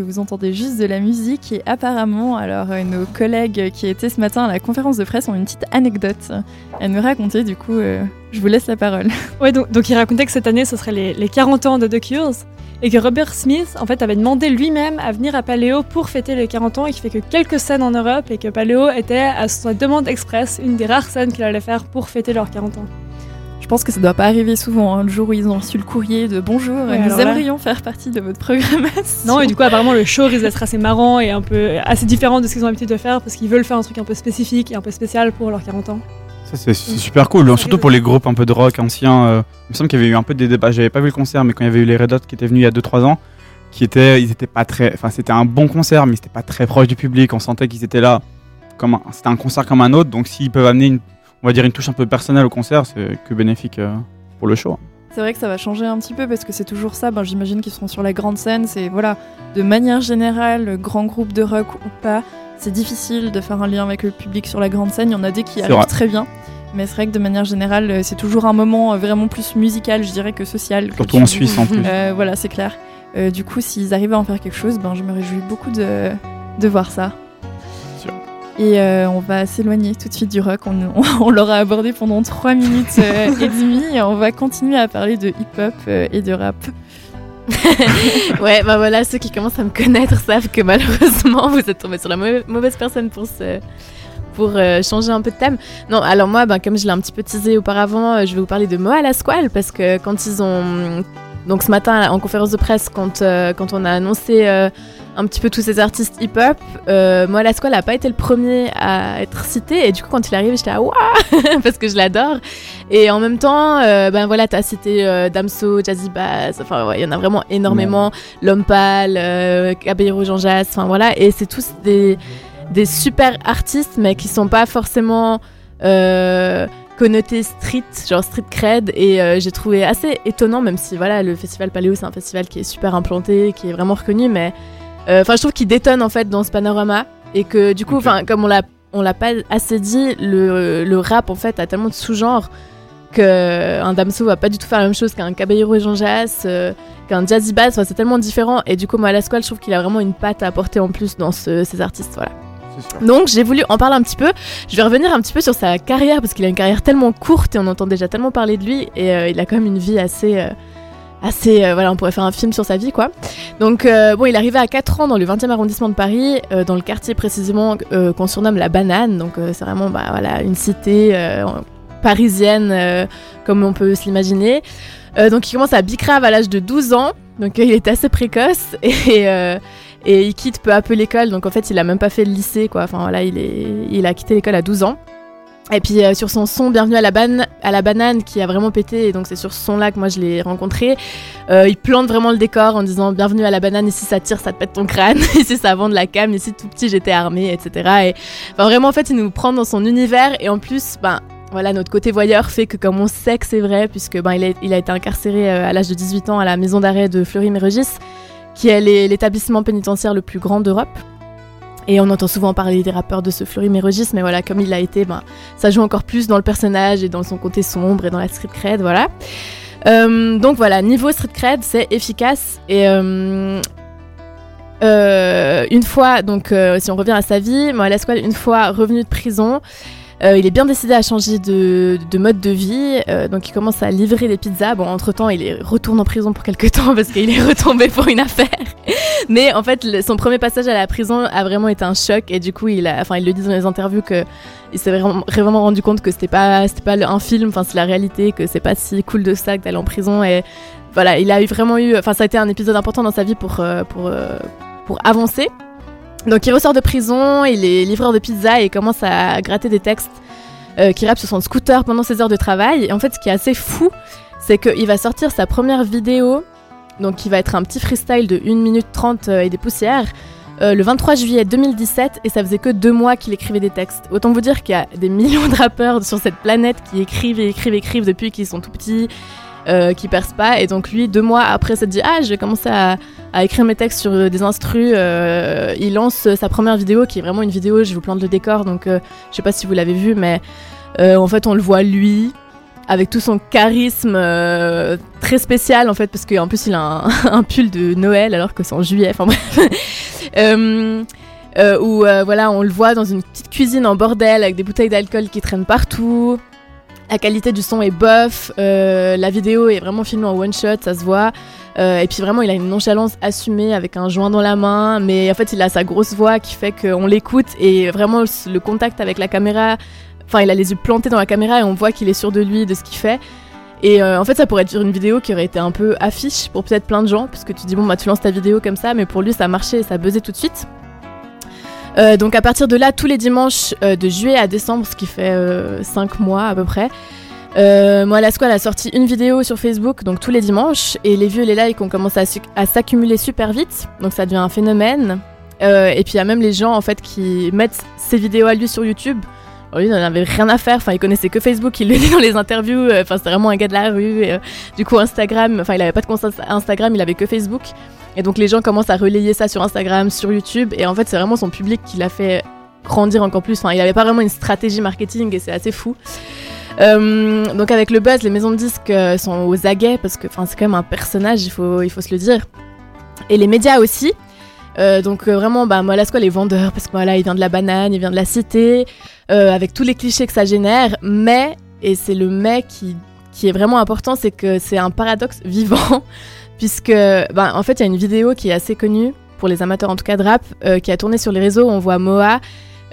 Que vous entendez juste de la musique. Et apparemment, alors euh, nos collègues qui étaient ce matin à la conférence de presse ont une petite anecdote à nous raconter. Du coup, euh, je vous laisse la parole. <laughs> Ouais, donc, donc il racontait que cette année, ce serait les, les 40 ans de The Cures. Et que Robert Smith, en fait, avait demandé lui-même à venir à Paléo pour fêter les 40 ans et qu'il fait que quelques scènes en Europe et que Paléo était, à sa demande express, une des rares scènes qu'il allait faire pour fêter leurs 40 ans. Je pense que ça doit pas arriver souvent. hein, le jour où ils ont reçu le courrier de bonjour, Ouais, nous là- aimerions faire partie de votre programmation. <laughs> Non, et du coup, apparemment, le show risque d'être assez marrant et un peu assez différent de ce qu'ils ont l'habitude de faire parce qu'ils veulent faire un truc un peu spécifique et un peu spécial pour leurs 40 ans. Ça, c'est super cool, surtout pour les groupes un peu de rock anciens. euh, il me semble qu'il y avait eu un peu des débats. J'avais pas vu le concert, mais quand il y avait eu les Red Hot qui étaient venus il y a 2-3 ans, qui étaient, ils étaient pas très. Enfin, c'était un bon concert, mais c'était pas très proche du public. On sentait qu'ils étaient là c'était un concert comme un autre. Donc, s'ils peuvent amener une, on va dire une touche un peu personnelle au concert, c'est que bénéfique euh, pour le show. C'est vrai que ça va changer un petit peu parce que c'est toujours ça. Ben, J'imagine qu'ils seront sur la grande scène. C'est voilà, de manière générale, grand groupe de rock ou pas, c'est difficile de faire un lien avec le public sur la grande scène. Il y en a des qui arrivent vrai. très bien. Mais c'est vrai que de manière générale, euh, c'est toujours un moment euh, vraiment plus musical, je dirais, que social. Surtout en. Suisse en plus. Euh, voilà, c'est clair. Euh, du coup, s'ils arrivent à en faire quelque chose, ben, je me réjouis beaucoup de, de voir ça. Et euh, on va s'éloigner tout de suite du rock. On, on, <laughs> on l'aura abordé pendant 3 minutes euh, et <laughs> demie. Et on va continuer à parler de hip-hop euh, et de rap. <laughs> ouais, bah voilà, ceux qui commencent à me connaître savent que malheureusement, vous êtes tombé sur la mau- mauvaise personne pour ce pour euh, changer un peu de thème. Non, alors moi, ben, comme je l'ai un petit peu teasé auparavant, euh, je vais vous parler de Moa la Squale parce que quand ils ont donc ce matin en conférence de presse, quand euh, quand on a annoncé un petit peu tous ces artistes hip-hop, euh, Moa la Squale n'a pas été le premier à être cité et du coup quand il arrive, j'étais à waouh <laughs> parce que je l'adore. Et en même temps, euh, ben voilà, t'as cité euh, Damso, Jazzy Bass, enfin ouais, il y en a vraiment énormément. L'homme pâle, euh, Caballero Jean Jass, enfin voilà, et c'est tous des, des super artistes, mais qui sont pas forcément euh, connotés street, genre street cred, et euh, j'ai trouvé assez étonnant, même si voilà, le festival Paléo c'est un festival qui est super implanté, qui est vraiment reconnu, mais enfin je trouve qu'il détonne en fait dans ce panorama, et que du coup, enfin comme on l'a on l'a pas assez dit, le, le rap en fait a tellement de sous-genres que un Damso va pas du tout faire la même chose qu'un Caballero et Jean Jass, euh, qu'un Jazzy Bass, enfin, c'est tellement différent. Et du coup, moi, à la squale, je trouve qu'il a vraiment une patte à apporter en plus dans ce- ces artistes. Voilà. Donc, j'ai voulu en parler un petit peu. Je vais revenir un petit peu sur sa carrière parce qu'il a une carrière tellement courte et on entend déjà tellement parler de lui. Et euh, il a quand même une vie assez. euh, assez euh, voilà on pourrait faire un film sur sa vie quoi. Donc euh, bon il arrivé à 4 ans dans le 20e arrondissement de Paris euh, dans le quartier précisément euh, qu'on surnomme la banane. Donc c'est vraiment bah, voilà une cité parisienne comme on peut Euh, donc il commence à Bicrave à l'âge de 12 ans. Donc il est assez précoce <laughs> et et il quitte peu à peu l'école. Donc en fait il a même pas fait le lycée quoi. Enfin voilà il est il a quitté l'école à 12 ans et puis euh, sur son son Bienvenue à la, banane qui a vraiment pété et donc c'est sur ce son là que moi je l'ai rencontré. Euh, il plante vraiment le décor en disant Bienvenue à la banane ici ça tire ça te pète ton crâne. <laughs> Ici ça vend de la cam ici tout petit j'étais armé etc et vraiment en fait il nous prend dans son univers et en plus ben voilà, notre côté voyeur fait que comme on sait que c'est vrai, puisque ben, il, a, a été incarcéré euh, à l'âge de 18 ans à la maison d'arrêt de Fleury-Mérogis, qui est l'établissement pénitentiaire le plus grand d'Europe. Et on entend souvent parler des rappeurs de ce Fleury-Mérogis, mais voilà, comme il a été, ben, ça joue encore plus dans le personnage et dans son côté sombre et dans la street cred, voilà. Euh, donc voilà, niveau street cred, c'est efficace et euh, euh, une fois, donc si on revient à sa vie, moi, Squale, une fois revenu de prison, euh, il est bien décidé à changer de, de mode de vie, euh, donc il commence à livrer des pizzas. Bon, entre-temps, il retourne en prison pour quelques <laughs> temps parce qu'il est retombé pour une affaire. <laughs> Mais en fait, son premier passage à la prison a vraiment été un choc et du coup, il le dit dans les interviews que il s'est vraiment, rendu compte que c'était pas, pas un film, enfin, c'est la réalité, que c'est pas si cool de ça que d'aller en prison et voilà, il a vraiment eu, enfin, ça a été un épisode important dans sa vie pour, euh, avancer. Donc il ressort de prison, il est livreur de pizza et commence à gratter des textes euh, qui rappe sur son scooter pendant ses heures de travail. Et en fait, ce qui est assez fou, c'est qu'il va sortir sa première vidéo, donc qui va être un petit freestyle de 1 minute 30 euh, et des poussières, euh, le 23 juillet 2017, et ça faisait que deux mois qu'il écrivait des textes. Autant vous dire qu'il y a des <laughs> millions de rappeurs sur cette planète qui écrivent et écrivent et écrivent depuis qu'ils sont tout petits, euh, qui percent pas. Et donc lui, deux mois après, s'est dit ah, je vais commencer à, écrire mes textes sur euh, des instrus. Euh, il lance euh, sa première vidéo, qui est vraiment une vidéo. Je vous plante le décor, donc euh, je sais pas si vous l'avez vu, mais en fait, on le voit lui avec tout son charisme très spécial en fait, parce qu'en plus il a <laughs> un, pull de Noël alors que c'est en juillet. Enfin bref. <laughs> Où voilà, on le voit dans une petite cuisine en bordel avec des bouteilles d'alcool qui traînent partout. La qualité du son est bof, euh, la vidéo est vraiment filmée en one shot, ça se voit. Euh, et puis vraiment, il a une nonchalance assumée avec un joint dans la main, mais en fait, il a sa grosse voix qui fait qu'on l'écoute et vraiment le contact avec la caméra. Enfin, il a les yeux plantés dans la caméra et on voit qu'il est sûr de lui, de ce qu'il fait. Et euh, en fait, ça pourrait être une vidéo qui aurait été un peu affiche pour peut-être plein de gens, parce que tu dis, bon, bah, tu lances ta vidéo comme ça, mais pour lui, ça a marché et ça buzzé tout de suite. Euh, donc à partir de là, tous les dimanches euh, de juillet à décembre, ce qui fait 5 mois à peu près, euh, moi, la squale a sorti une vidéo sur Facebook, donc tous les dimanches, et les vues et les likes ont commencé à, s'accumuler super vite, donc ça devient un phénomène. Euh, et puis il y a même les gens en fait qui mettent ces vidéos à lui sur YouTube. Lui, il n'en avait rien à faire, enfin il connaissait que Facebook, il le dit dans les interviews, euh, enfin c'est vraiment un gars de la rue. et, euh, du coup Instagram, enfin il avait pas de compte Instagram, il avait que Facebook. Et donc les gens commencent à relayer ça sur Instagram, sur YouTube, et en fait c'est vraiment son public qui l'a fait grandir encore plus. Enfin il avait pas vraiment une stratégie marketing et c'est assez fou. Euh, donc avec le buzz, les maisons de disques sont aux aguets parce que c'est quand même un personnage, il faut, il faut se le dire. Et les médias aussi. Euh, donc euh, vraiment, bah, moi, Lasco, les vendeurs, parce que voilà, il vient de la banane, il vient de la cité, euh, avec tous les clichés que ça génère. Mais, et c'est le mais qui, qui est vraiment important, c'est que c'est un paradoxe <laughs> vivant, puisque bah, en fait, il y a une vidéo qui est assez connue, pour les amateurs en tout cas de rap, qui a tourné sur les réseaux. On voit Moa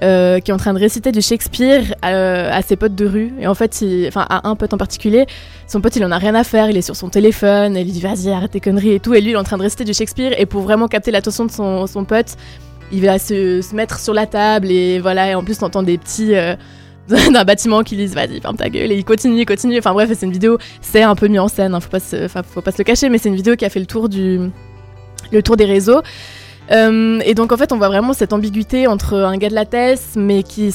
euh, qui est en train de réciter du Shakespeare euh, à ses potes de rue. Et en fait, enfin à un pote en particulier, son pote il en a rien à faire, il est sur son téléphone, et il dit vas-y arrête tes conneries et tout. Et lui il est en train de réciter du Shakespeare et pour vraiment capter l'attention de son, son pote, il va se, se mettre sur la table et voilà. Et en plus t'entends des petits euh, <laughs> d'un bâtiment qui disent vas-y ferme ta gueule et il continue, il continue. Enfin bref, c'est une vidéo, c'est un peu mis en scène, hein, faut pas se, faut pas se le cacher, mais c'est une vidéo qui a fait le tour du le tour des réseaux. Euh, et donc en fait on voit vraiment cette ambiguïté entre un gars de la thèse mais qui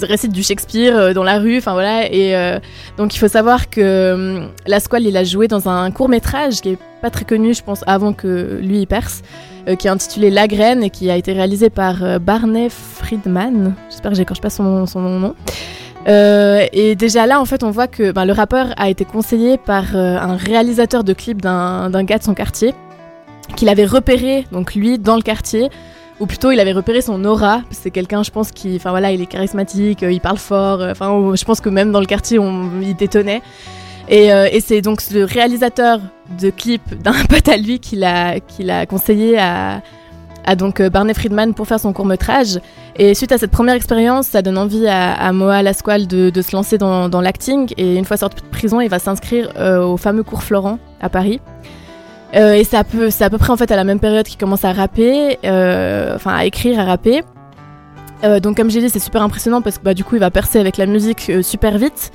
récite du Shakespeare euh, dans la rue, enfin voilà. Et euh, donc il faut savoir que euh, la Squale il a joué dans un court métrage qui est pas très connu je pense avant que lui il perce, qui est intitulé La Graine et qui a été réalisé par Barney Friedman. J'espère que j'écorche pas son, nom. Et déjà là, en fait, on voit que ben, le rappeur a été conseillé par un réalisateur de clip d'un d'un gars de son quartier qu'il avait repéré, donc lui, dans le quartier, ou plutôt il avait repéré son aura. C'est quelqu'un, je pense, qui, enfin voilà, il est charismatique, euh, il parle fort. euh, Enfin, je pense que même dans le quartier, on, il détonnait. Et, euh, et c'est donc le réalisateur de clip d'un <laughs> pote à lui qui l'a conseillé à, donc Barney Friedman pour faire son court métrage. Et suite à cette première expérience, ça donne envie à, Moa Lasquale de, se lancer dans, l'acting. Et une fois sorti de prison, il va s'inscrire au fameux cours Florent à Paris. Euh, et c'est à, peu, c'est à peu près en fait à la même période qu'il commence à rapper, euh, enfin à écrire, à rapper. Euh, donc comme j'ai dit, c'est super impressionnant parce que bah, du coup il va percer avec la musique super vite.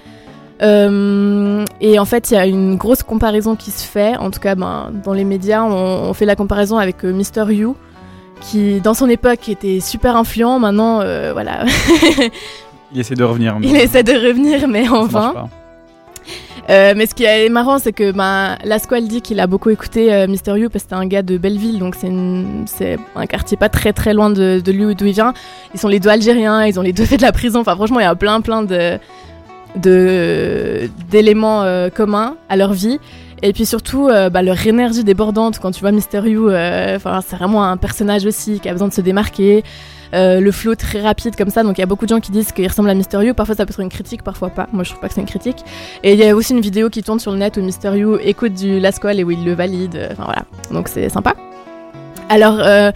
Et en fait, il y a une grosse comparaison qui se fait. En tout cas, ben, dans les médias, on, on fait la comparaison avec Mr. You, qui dans son époque était super influent. Maintenant, voilà, <laughs> Il essaie de revenir. mais il essaie de revenir, mais en vain. Euh, mais ce qui est marrant, c'est que ben, Lasquale dit qu'il a beaucoup écouté euh, You parce que c'est un gars de Belleville, donc c'est un quartier pas très très loin de, lui d'où il vient. Ils sont les deux algériens, ils ont les deux fait de la prison. Enfin, franchement, il y a plein plein d'éléments euh, communs à leur vie. Et puis surtout, euh, bah, leur énergie débordante quand tu vois Mister You, c'est vraiment un personnage aussi qui a besoin de se démarquer. Euh, le flow très rapide comme ça, donc il y a beaucoup de gens qui disent qu'il ressemble à Mister You. Parfois ça peut être une critique, parfois pas. Moi je trouve pas que c'est une critique. Et il y a aussi une vidéo qui tourne sur le net où Mister You écoute du Lasquale et où il le valide. Enfin voilà, donc c'est sympa. Alors euh,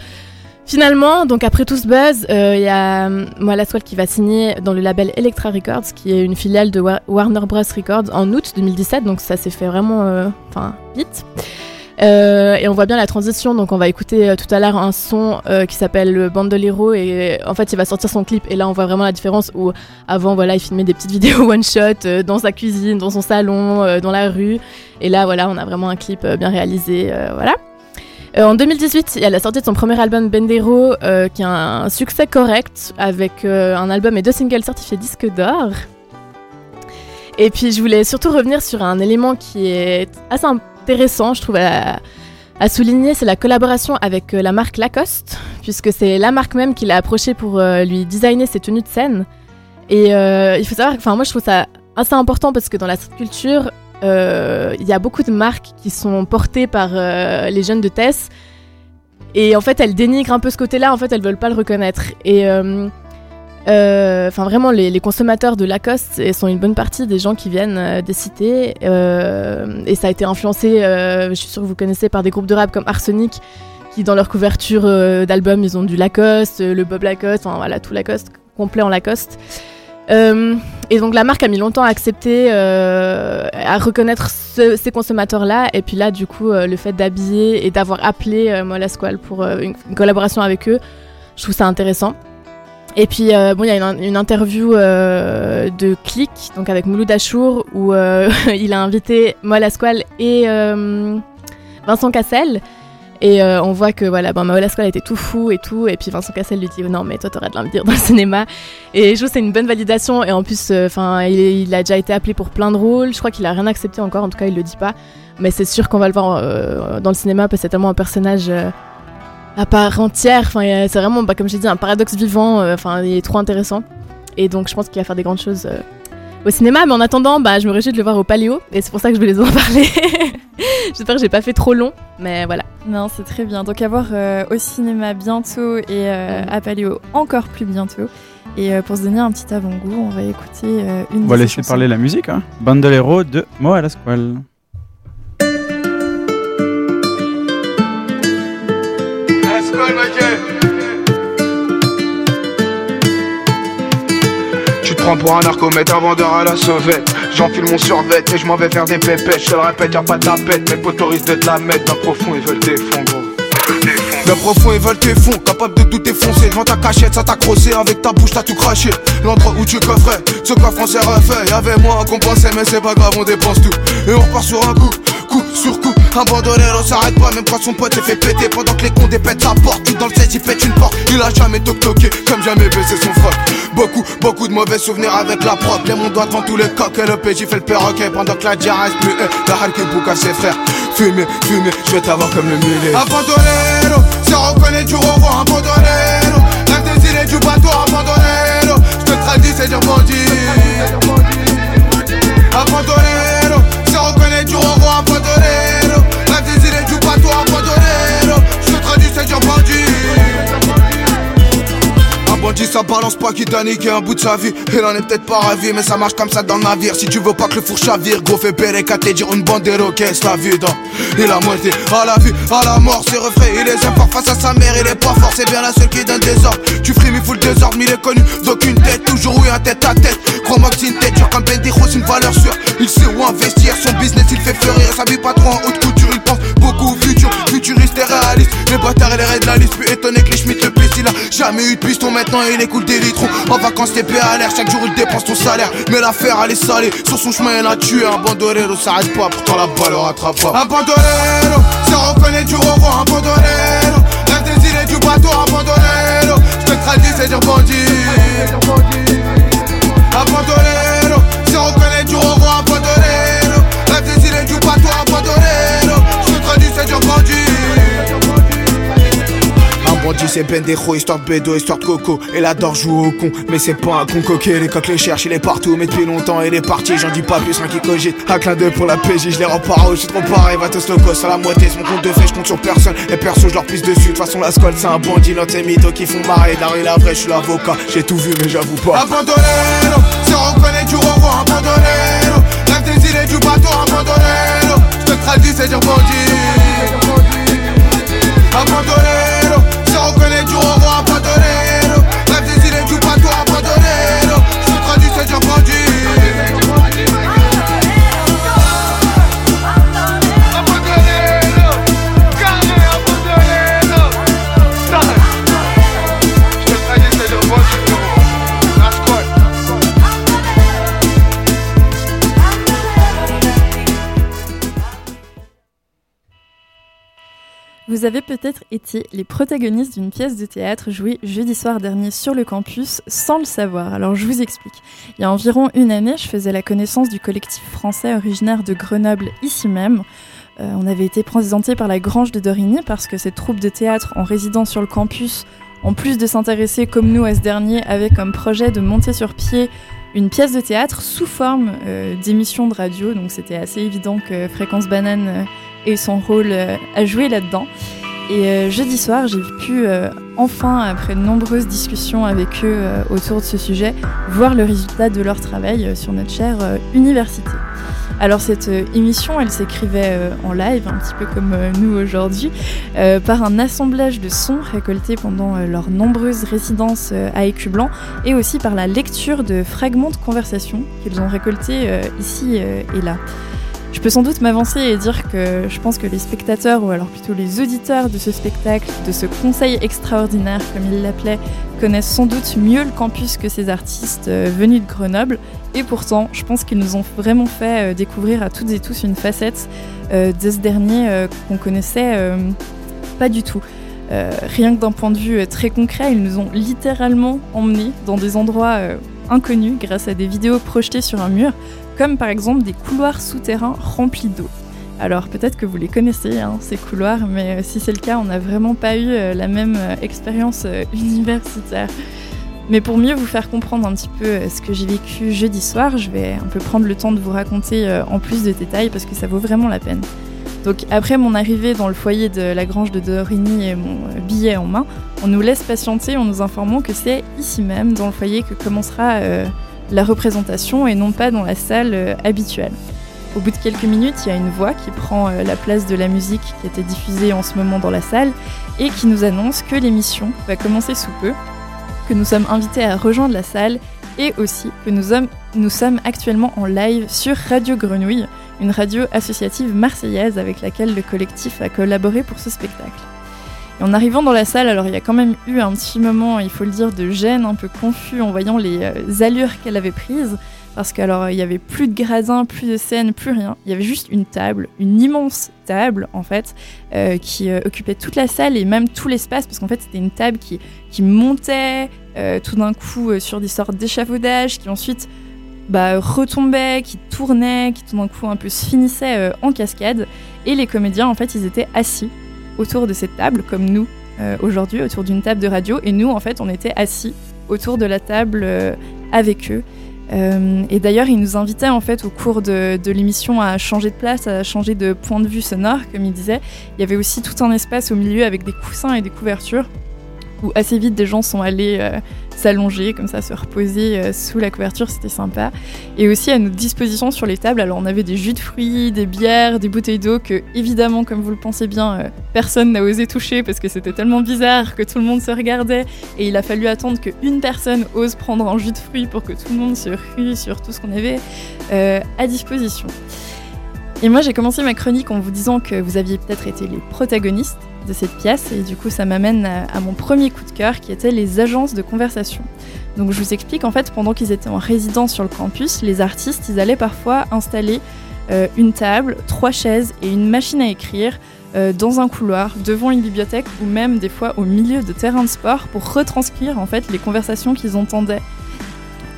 finalement, donc après tout ce buzz, euh, il y a euh, moi Lasquale qui va signer dans le label Electra Records, qui est une filiale de Wa- Warner Bros Records en août 2017. Donc ça s'est fait vraiment, enfin vite. Euh, et on voit bien la transition, donc on va écouter euh, tout à l'heure un son euh, qui s'appelle Bandolero et en fait il va sortir son clip et là on voit vraiment la différence où avant voilà il filmait des petites <laughs> vidéos one shot dans sa cuisine, dans son salon, dans la rue et là voilà on a vraiment un clip bien réalisé, voilà. En 2018, il y a la sortie de son premier album Bendero qui a un succès correct avec un album et deux singles certifiés disque d'or. Et puis je voulais surtout revenir sur un élément qui est assez intéressant, je trouve, à, souligner, c'est la collaboration avec euh, la marque Lacoste, puisque c'est la marque même qui l'a approché pour euh, lui designer ses tenues de scène. Et euh, il faut savoir, enfin moi je trouve ça assez important parce que dans la street culture, il y a beaucoup de marques qui sont portées par les jeunes de Tess. Et en fait, elles dénigrent un peu ce côté-là. En fait, elles veulent pas le reconnaître. Et enfin, vraiment, les, consommateurs de Lacoste sont une bonne partie des gens qui viennent euh, des cités. Euh, et ça a été influencé, euh, je suis sûre que vous connaissez, par des groupes de rap comme Arsenic, qui dans leur couverture euh, d'album, ils ont du Lacoste, euh, le Bob Lacoste, enfin voilà, tout Lacoste, complet en Lacoste. Euh, et donc la marque a mis longtemps à accepter, euh, à reconnaître ce- ces consommateurs-là. Et puis là, du coup, euh, le fait d'habiller et d'avoir appelé euh, Mola Squale pour euh, une collaboration avec eux, je trouve ça intéressant. Et puis, euh, bon, il y a une, interview euh, de Click, donc avec Mouloud Achour, où euh, <laughs> il a invité Mola Squale et Vincent Cassel. Et on voit que voilà, bon, Mola Squale était tout fou et tout. Et puis Vincent Cassel lui dit Non, mais toi, t'aurais de l'inviter dans le cinéma. Et je trouve que c'est une bonne validation. Et en plus, il, il a déjà été appelé pour plein de rôles. Je crois qu'il a rien accepté encore. En tout cas, il le dit pas. Mais c'est sûr qu'on va le voir dans le cinéma parce que c'est tellement un personnage à part entière. Enfin, a- c'est vraiment, bah, comme j'ai dit, un paradoxe vivant. euh, Enfin, il est trop intéressant. Et donc, je pense qu'il va faire des grandes choses euh, au cinéma. Mais en attendant, bah, je me réjouis de le voir au Paléo. Et c'est pour ça que je voulais en parler. <laughs> J'espère que j'ai pas fait trop long. Mais voilà. Non, c'est très bien. Donc à voir euh, au cinéma bientôt et euh, à Paléo encore plus bientôt. Et euh, pour se donner un petit avant-goût, on va écouter euh, une On de va laisser chansons. parler la musique. Hein. Bandolero de Mo à Tu te prends pour un narcomètre, un vendeur à la sauvette. J'enfile mon survêt et je m'en vais faire des pépettes. Je le répète, y'a pas de tapette. Mes potes de te la mettre. D'un profond, ils veulent tes fonds, gros. D'un profond, ils veulent tes fonds. Capable de tout défoncer. Devant ta cachette, ça t'a crossé. Avec ta bouche, t'as tout craché. L'endroit où tu coffrais, ce coffre on s'est refait. Y'avait moins qu'on pensait, mais c'est pas grave, on dépense tout. Et on repart sur un coup, coup sur coup. Abandonné, on s'arrête pas, même quand son pote s'est fait péter. Pendant que les cons dépètent sa porte, tu dans le 16, il pète une porte. Il a jamais toc-toqué, comme jamais baissé son froc. Beaucoup, beaucoup de mauvais souvenirs avec la prod. Les mondes devant tous les coques et le PJ fait le perroquet. Pendant que la diarrhée muet, la halle que boucle à ses frères. Fumer, fumer, je vais t'avoir comme le mulet. Abandonné, c'est reconnaître du revoir. Abandonné, îles et du bateau. Abandonné, je te tradis, c'est dire bandit. Abandonné, te traduis, Un bandit ça balance pas qui t'a niqué un bout de sa vie. Il en est peut-être pas ravi mais ça marche comme ça dans le navire. Si tu veux pas que le four chavire Gros fais qu'à te dire une bande qu'est-ce la vie dans Il a moitié à la vie, à la mort C'est refait, il est fort face à sa mère Il est pas fort, c'est bien la seule qui donne des ordres. Tu frimes, il fout le désordre mais il est connu d'aucune tête Toujours oui un tête à tête. Crois-moi que c'est une tête dure comme Bendijo c'est une valeur sûre. Il sait où investir, son business il fait fleurir Ça vit pas trop en haute couture, il pense beaucoup au futur Futuriste et réaliste. Les bâtards et les raids de la liste Plus étonné que les Schmitt le piste Il a jamais eu de piston maintenant il écoule des litrons En vacances t'es à l'air. Chaque jour il dépense ton salaire. Mais l'affaire elle est salée. Sur son chemin elle a tué Un bandolero s'arrête pas. Pourtant la balle le rattrape pas. Un bandolero C'est reconnaître du revoir Un bandolero Rêve des îles du bateau Un bandolero Je te tradis c'est dire bandit c'est Bendejo, histoire de bédo, histoire de coco. Et adore joue au con, mais c'est pas un con coquet. Les coques les cherchent, il est partout, mais depuis longtemps il est parti. J'en dis pas plus, rien qui cogite. Un clin d'œil pour la PJ, je les rends paro, je trop pareil. Va te sloco, sur la moitié, c'est mon compte de fait, je compte sur personne. Et perso, je leur pisse dessus, de toute façon la squad c'est un bandit. L'autre c'est mytho qui font marrer, la la vraie, je suis l'avocat. J'ai tout vu mais j'avoue pas. Abandonné, c'est reconnaître du revoir Abandonné, rêve des îles et du bateau Abandonné, je te traduis, c'est dire bandit. Abandonné, Vous avez peut-être été les protagonistes d'une pièce de théâtre jouée jeudi soir dernier sur le campus sans le savoir. Alors je vous explique. Il y a environ une année, je faisais la connaissance du collectif français originaire de Grenoble ici même. Euh, on avait été présenté par la Grange de Dorigny parce que cette troupe de théâtre en résidant sur le campus, en plus de s'intéresser comme nous à ce dernier, avait comme projet de monter sur pied une pièce de théâtre sous forme euh, d'émission de radio. Donc c'était assez évident que Fréquence Banane ait son rôle euh, à jouer là-dedans. Et euh, jeudi soir, j'ai pu euh, enfin, après de nombreuses discussions avec eux autour de ce sujet, voir le résultat de leur travail sur notre chère université. Alors cette émission, elle s'écrivait en live, un petit peu comme nous aujourd'hui, par un assemblage de sons récoltés pendant leurs nombreuses résidences à Écublanc et aussi par la lecture de fragments de conversation qu'ils ont récoltés ici et là. Je peux sans doute m'avancer et dire que je pense que les spectateurs, ou alors plutôt les auditeurs de ce spectacle, de ce conseil extraordinaire comme ils l'appelaient, connaissent sans doute mieux le campus que ces artistes euh, venus de Grenoble. Et pourtant, je pense qu'ils nous ont vraiment fait euh, découvrir à toutes et tous une facette euh, de ce dernier qu'on connaissait pas du tout. Rien que d'un point de vue très concret, ils nous ont littéralement emmenés dans des endroits inconnus grâce à des vidéos projetées sur un mur, comme par exemple des couloirs souterrains remplis d'eau. Alors peut-être que vous les connaissez, hein, ces couloirs, mais euh, si c'est le cas, on n'a vraiment pas eu euh, la même euh, expérience <laughs> universitaire. Mais pour mieux vous faire comprendre un petit peu ce que j'ai vécu jeudi soir, je vais un peu prendre le temps de vous raconter en plus de détails parce que ça vaut vraiment la peine. Donc après mon arrivée dans le foyer de la grange de Dorigny et mon billet en main, on nous laisse patienter en nous informant que c'est ici même, dans le foyer, que commencera la représentation et non pas dans la salle euh, habituelle. Au bout de quelques minutes, il y a une voix qui prend euh, la place de la musique qui était diffusée en ce moment dans la salle et qui nous annonce que l'émission va commencer sous peu, que nous sommes invités à rejoindre la salle et aussi que nous sommes, nous sommes actuellement en live sur Radio Grenouille, une radio associative marseillaise avec laquelle le collectif a collaboré pour ce spectacle. En arrivant dans la salle, alors il y a quand même eu un petit moment, il faut le dire, de gêne, un peu confus en voyant les euh, allures qu'elle avait prises. Parce qu'alors il y avait plus de gradins, plus de scène, plus rien. Il y avait juste une table, une immense table en fait, euh, qui euh, occupait toute la salle et même tout l'espace, parce qu'en fait c'était une table qui, qui montait tout d'un coup sur des sortes d'échafaudages, qui ensuite bah, retombait, qui tournait, qui tout d'un coup un peu se finissait en cascade. Et les comédiens en fait ils étaient assis autour de cette table, comme nous euh, aujourd'hui, autour d'une table de radio, et nous en fait on était assis autour de la table euh, avec eux. Euh, et d'ailleurs, ils nous invitaient en fait au cours de, de l'émission à changer de place, à changer de point de vue sonore, comme ils disaient. Il y avait aussi tout un espace au milieu avec des coussins et des couvertures où assez vite des gens sont allés s'allonger, comme ça, se reposer euh, sous la couverture, c'était sympa. Et aussi à notre disposition sur les tables, alors on avait des jus de fruits, des bières, des bouteilles d'eau que, évidemment, comme vous le pensez bien, euh, personne n'a osé toucher parce que c'était tellement bizarre que tout le monde se regardait. Et il a fallu attendre qu'une personne ose prendre un jus de fruits pour que tout le monde se rue sur tout ce qu'on avait euh, à disposition. Et moi, j'ai commencé ma chronique en vous disant que vous aviez peut-être été les protagonistes de cette pièce, et du coup, ça m'amène à, mon premier coup de cœur qui était les agences de conversation. Donc, je vous explique, en fait, pendant qu'ils étaient en résidence sur le campus, les artistes, ils allaient parfois installer euh, une table, trois chaises et une machine à écrire euh, dans un couloir, devant une bibliothèque ou même des fois au milieu de terrains de sport pour retranscrire en fait les conversations qu'ils entendaient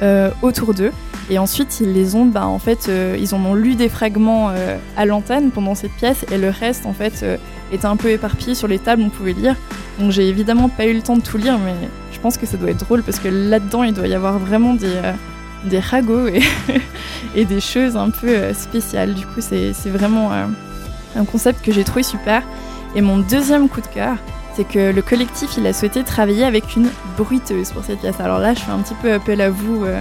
euh, autour d'eux. Et ensuite, ils les ont, bah, en fait, euh, ils en ont lu des fragments euh, à l'antenne pendant cette pièce, et le reste, en fait, était un peu éparpillé sur les tables, on pouvait lire. Donc, j'ai évidemment pas eu le temps de tout lire, mais je pense que ça doit être drôle parce que là-dedans, il doit y avoir vraiment des, des ragots et, <laughs> et des choses un peu spéciales. Du coup, c'est vraiment un concept que j'ai trouvé super. Et mon deuxième coup de cœur, c'est que le collectif, il a souhaité travailler avec une bruiteuse pour cette pièce. Alors là, je fais un petit peu appel à vous, euh,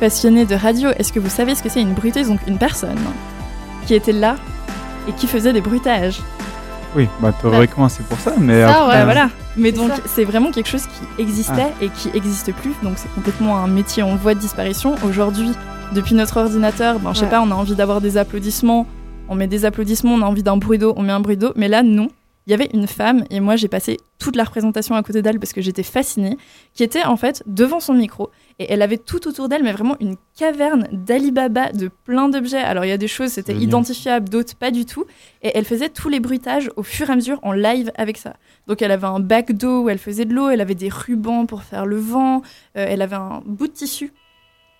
passionnés de radio. Est-ce que vous savez ce que c'est une bruiteuse Donc une personne qui était là et qui faisait des bruitages? Oui, bah théoriquement c'est pour ça, mais Ça, après, ouais, Bah, voilà. Mais C'est donc c'est vraiment quelque chose qui existait et qui n'existe plus. Donc c'est complètement un métier en voie de disparition. Aujourd'hui, depuis notre ordinateur, ben, je sais Ouais. pas, on a envie d'avoir des applaudissements, on met des applaudissements, on a envie d'un bruit d'eau, on met un bruit d'eau. Mais là, non. Il y avait une femme, et moi j'ai passé toute la représentation à côté d'elle parce que j'étais fascinée, qui était en fait devant son micro, et elle avait tout autour d'elle, mais vraiment une caverne d'Alibaba de plein d'objets. Alors il y a des choses, c'était identifiable, d'autres pas du tout, et elle faisait tous les bruitages au fur et à mesure en live avec ça. Donc elle avait un bac d'eau où elle faisait de l'eau, elle avait des rubans pour faire le vent, euh, elle avait un bout de tissu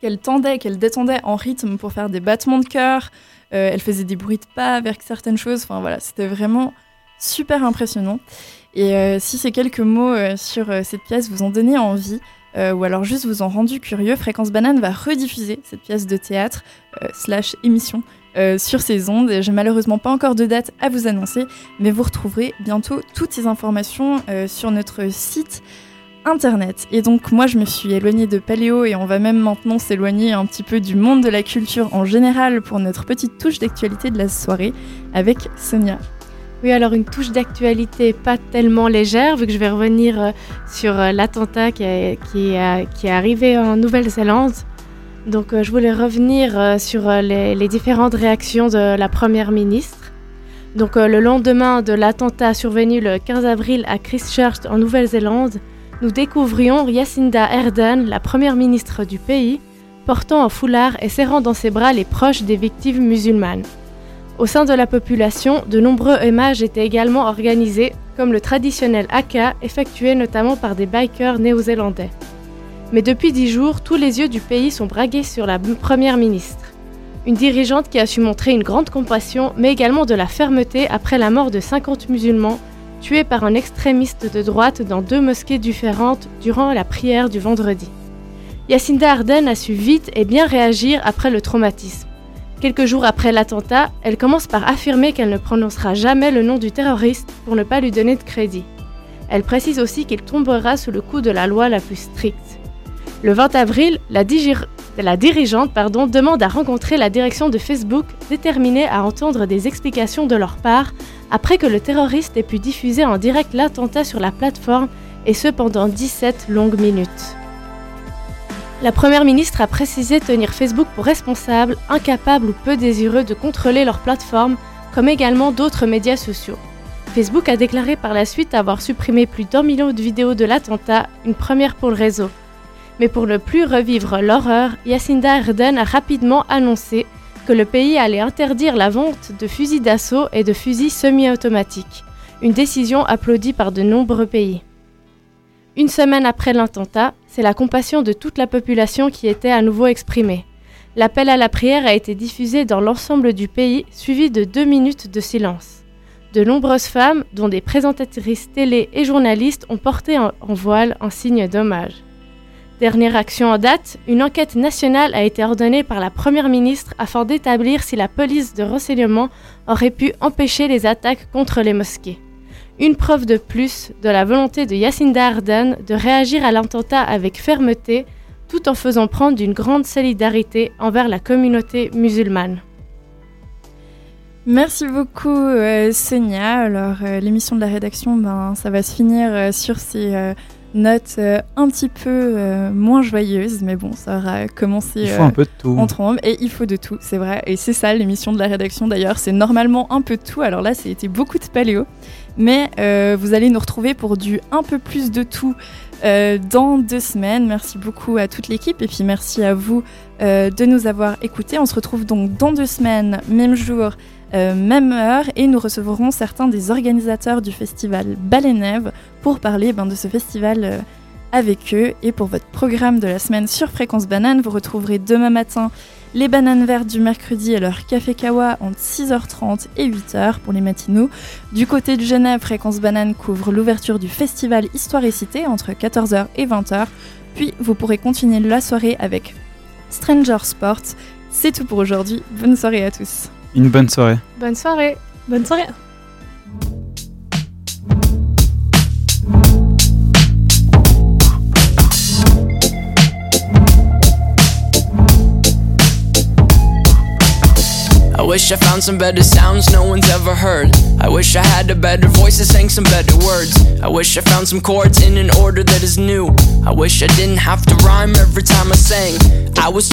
qu'elle tendait, qu'elle détendait en rythme pour faire des battements de cœur, euh, elle faisait des bruits de pas avec certaines choses, enfin voilà, c'était vraiment super impressionnant. Et euh, si ces quelques mots euh, sur euh, cette pièce vous ont donné envie, ou alors juste vous en rendu curieux, Fréquence Banane va rediffuser cette pièce de théâtre slash émission sur ces ondes. J'ai malheureusement pas encore de date à vous annoncer, mais vous retrouverez bientôt toutes ces informations sur notre site internet. Et donc moi je me suis éloignée de Paléo et on va même maintenant s'éloigner un petit peu du monde de la culture en général pour notre petite touche d'actualité de la soirée avec Sonia. Oui, alors une touche d'actualité pas tellement légère, vu que je vais revenir euh, sur euh, l'attentat qui, est- arrivé en Nouvelle-Zélande. Donc euh, je voulais revenir sur les, différentes réactions de la Première ministre. Donc le lendemain de l'attentat survenu le 15 avril à Christchurch en Nouvelle-Zélande, nous découvrions Jacinda Ardern, la Première ministre du pays, portant un foulard et serrant dans ses bras les proches des victimes musulmanes. Au sein de la population, de nombreux hommages étaient également organisés, comme le traditionnel haka, effectué notamment par des bikers néo-zélandais. Mais depuis dix jours, tous les yeux du pays sont braqués sur la première ministre. Une dirigeante qui a su montrer une grande compassion, mais également de la fermeté après la mort de 50 musulmans, tués par un extrémiste de droite dans deux mosquées différentes durant la prière du vendredi. Yacinda Ardern a su vite et bien réagir après le traumatisme. Quelques jours après l'attentat, elle commence par affirmer qu'elle ne prononcera jamais le nom du terroriste pour ne pas lui donner de crédit. Elle précise aussi qu'il tombera sous le coup de la loi la plus stricte. Le 20 avril, la, dirigeante demande à rencontrer la direction de Facebook, déterminée à entendre des explications de leur part après que le terroriste ait pu diffuser en direct l'attentat sur la plateforme, et ce pendant 17 longues minutes. La Première ministre a précisé tenir Facebook pour responsable, incapable ou peu désireux de contrôler leur plateforme, comme également d'autres médias sociaux. Facebook a déclaré par la suite avoir supprimé plus d'un million de vidéos de l'attentat, une première pour le réseau. Mais pour ne plus revivre l'horreur, Jacinda Ardern a rapidement annoncé que le pays allait interdire la vente de fusils d'assaut et de fusils semi-automatiques, une décision applaudie par de nombreux pays. Une semaine après l'attentat, c'est la compassion de toute la population qui était à nouveau exprimée. L'appel à la prière a été diffusé dans l'ensemble du pays, suivi de deux minutes de silence. De nombreuses femmes, dont des présentatrices télé et journalistes, ont porté en, voile en signe d'hommage. Dernière action en date, une enquête nationale a été ordonnée par la Première ministre afin d'établir si la police de renseignement aurait pu empêcher les attaques contre les mosquées. Une preuve de plus de la volonté de Jacinda Ardern de réagir à l'attentat avec fermeté, tout en faisant prendre d'une grande solidarité envers la communauté musulmane. Merci beaucoup euh. Alors euh, l'émission de la rédaction, ben, ça va se finir euh, sur ces notes euh, un petit peu euh, moins joyeuses, mais bon, ça aura commencé Il faut euh, un peu de tout. en trombe et il faut de tout, c'est vrai. Et c'est ça l'émission de la rédaction d'ailleurs, c'est normalement un peu de tout. Alors là, c'était beaucoup de paléo, mais vous allez nous retrouver pour du un peu plus de tout dans deux semaines. Merci beaucoup à toute l'équipe et puis merci à vous de nous avoir écoutés. On se retrouve donc dans deux semaines, même jour. Euh, même heure et nous recevrons certains des organisateurs du festival Balénève pour parler ben, de ce festival euh, avec eux et pour votre programme de la semaine sur Fréquence Banane vous retrouverez demain matin les bananes vertes du mercredi et leur café kawa entre 6h30 et 8h pour les matinaux. Du côté de Genève, Fréquence Banane couvre l'ouverture du festival Histoire et Cité entre 14h et 20h. Puis vous pourrez continuer la soirée avec Stranger Sports. C'est tout pour aujourd'hui. Bonne soirée à tous. Une bonne soirée. Bonne soirée Bonne soirée I wish I found some better sounds no one's ever heard. I wish I had a better voice that sang some better words. I wish I found some chords in an order that is new. I wish I didn't have to rhyme every time I sang. I was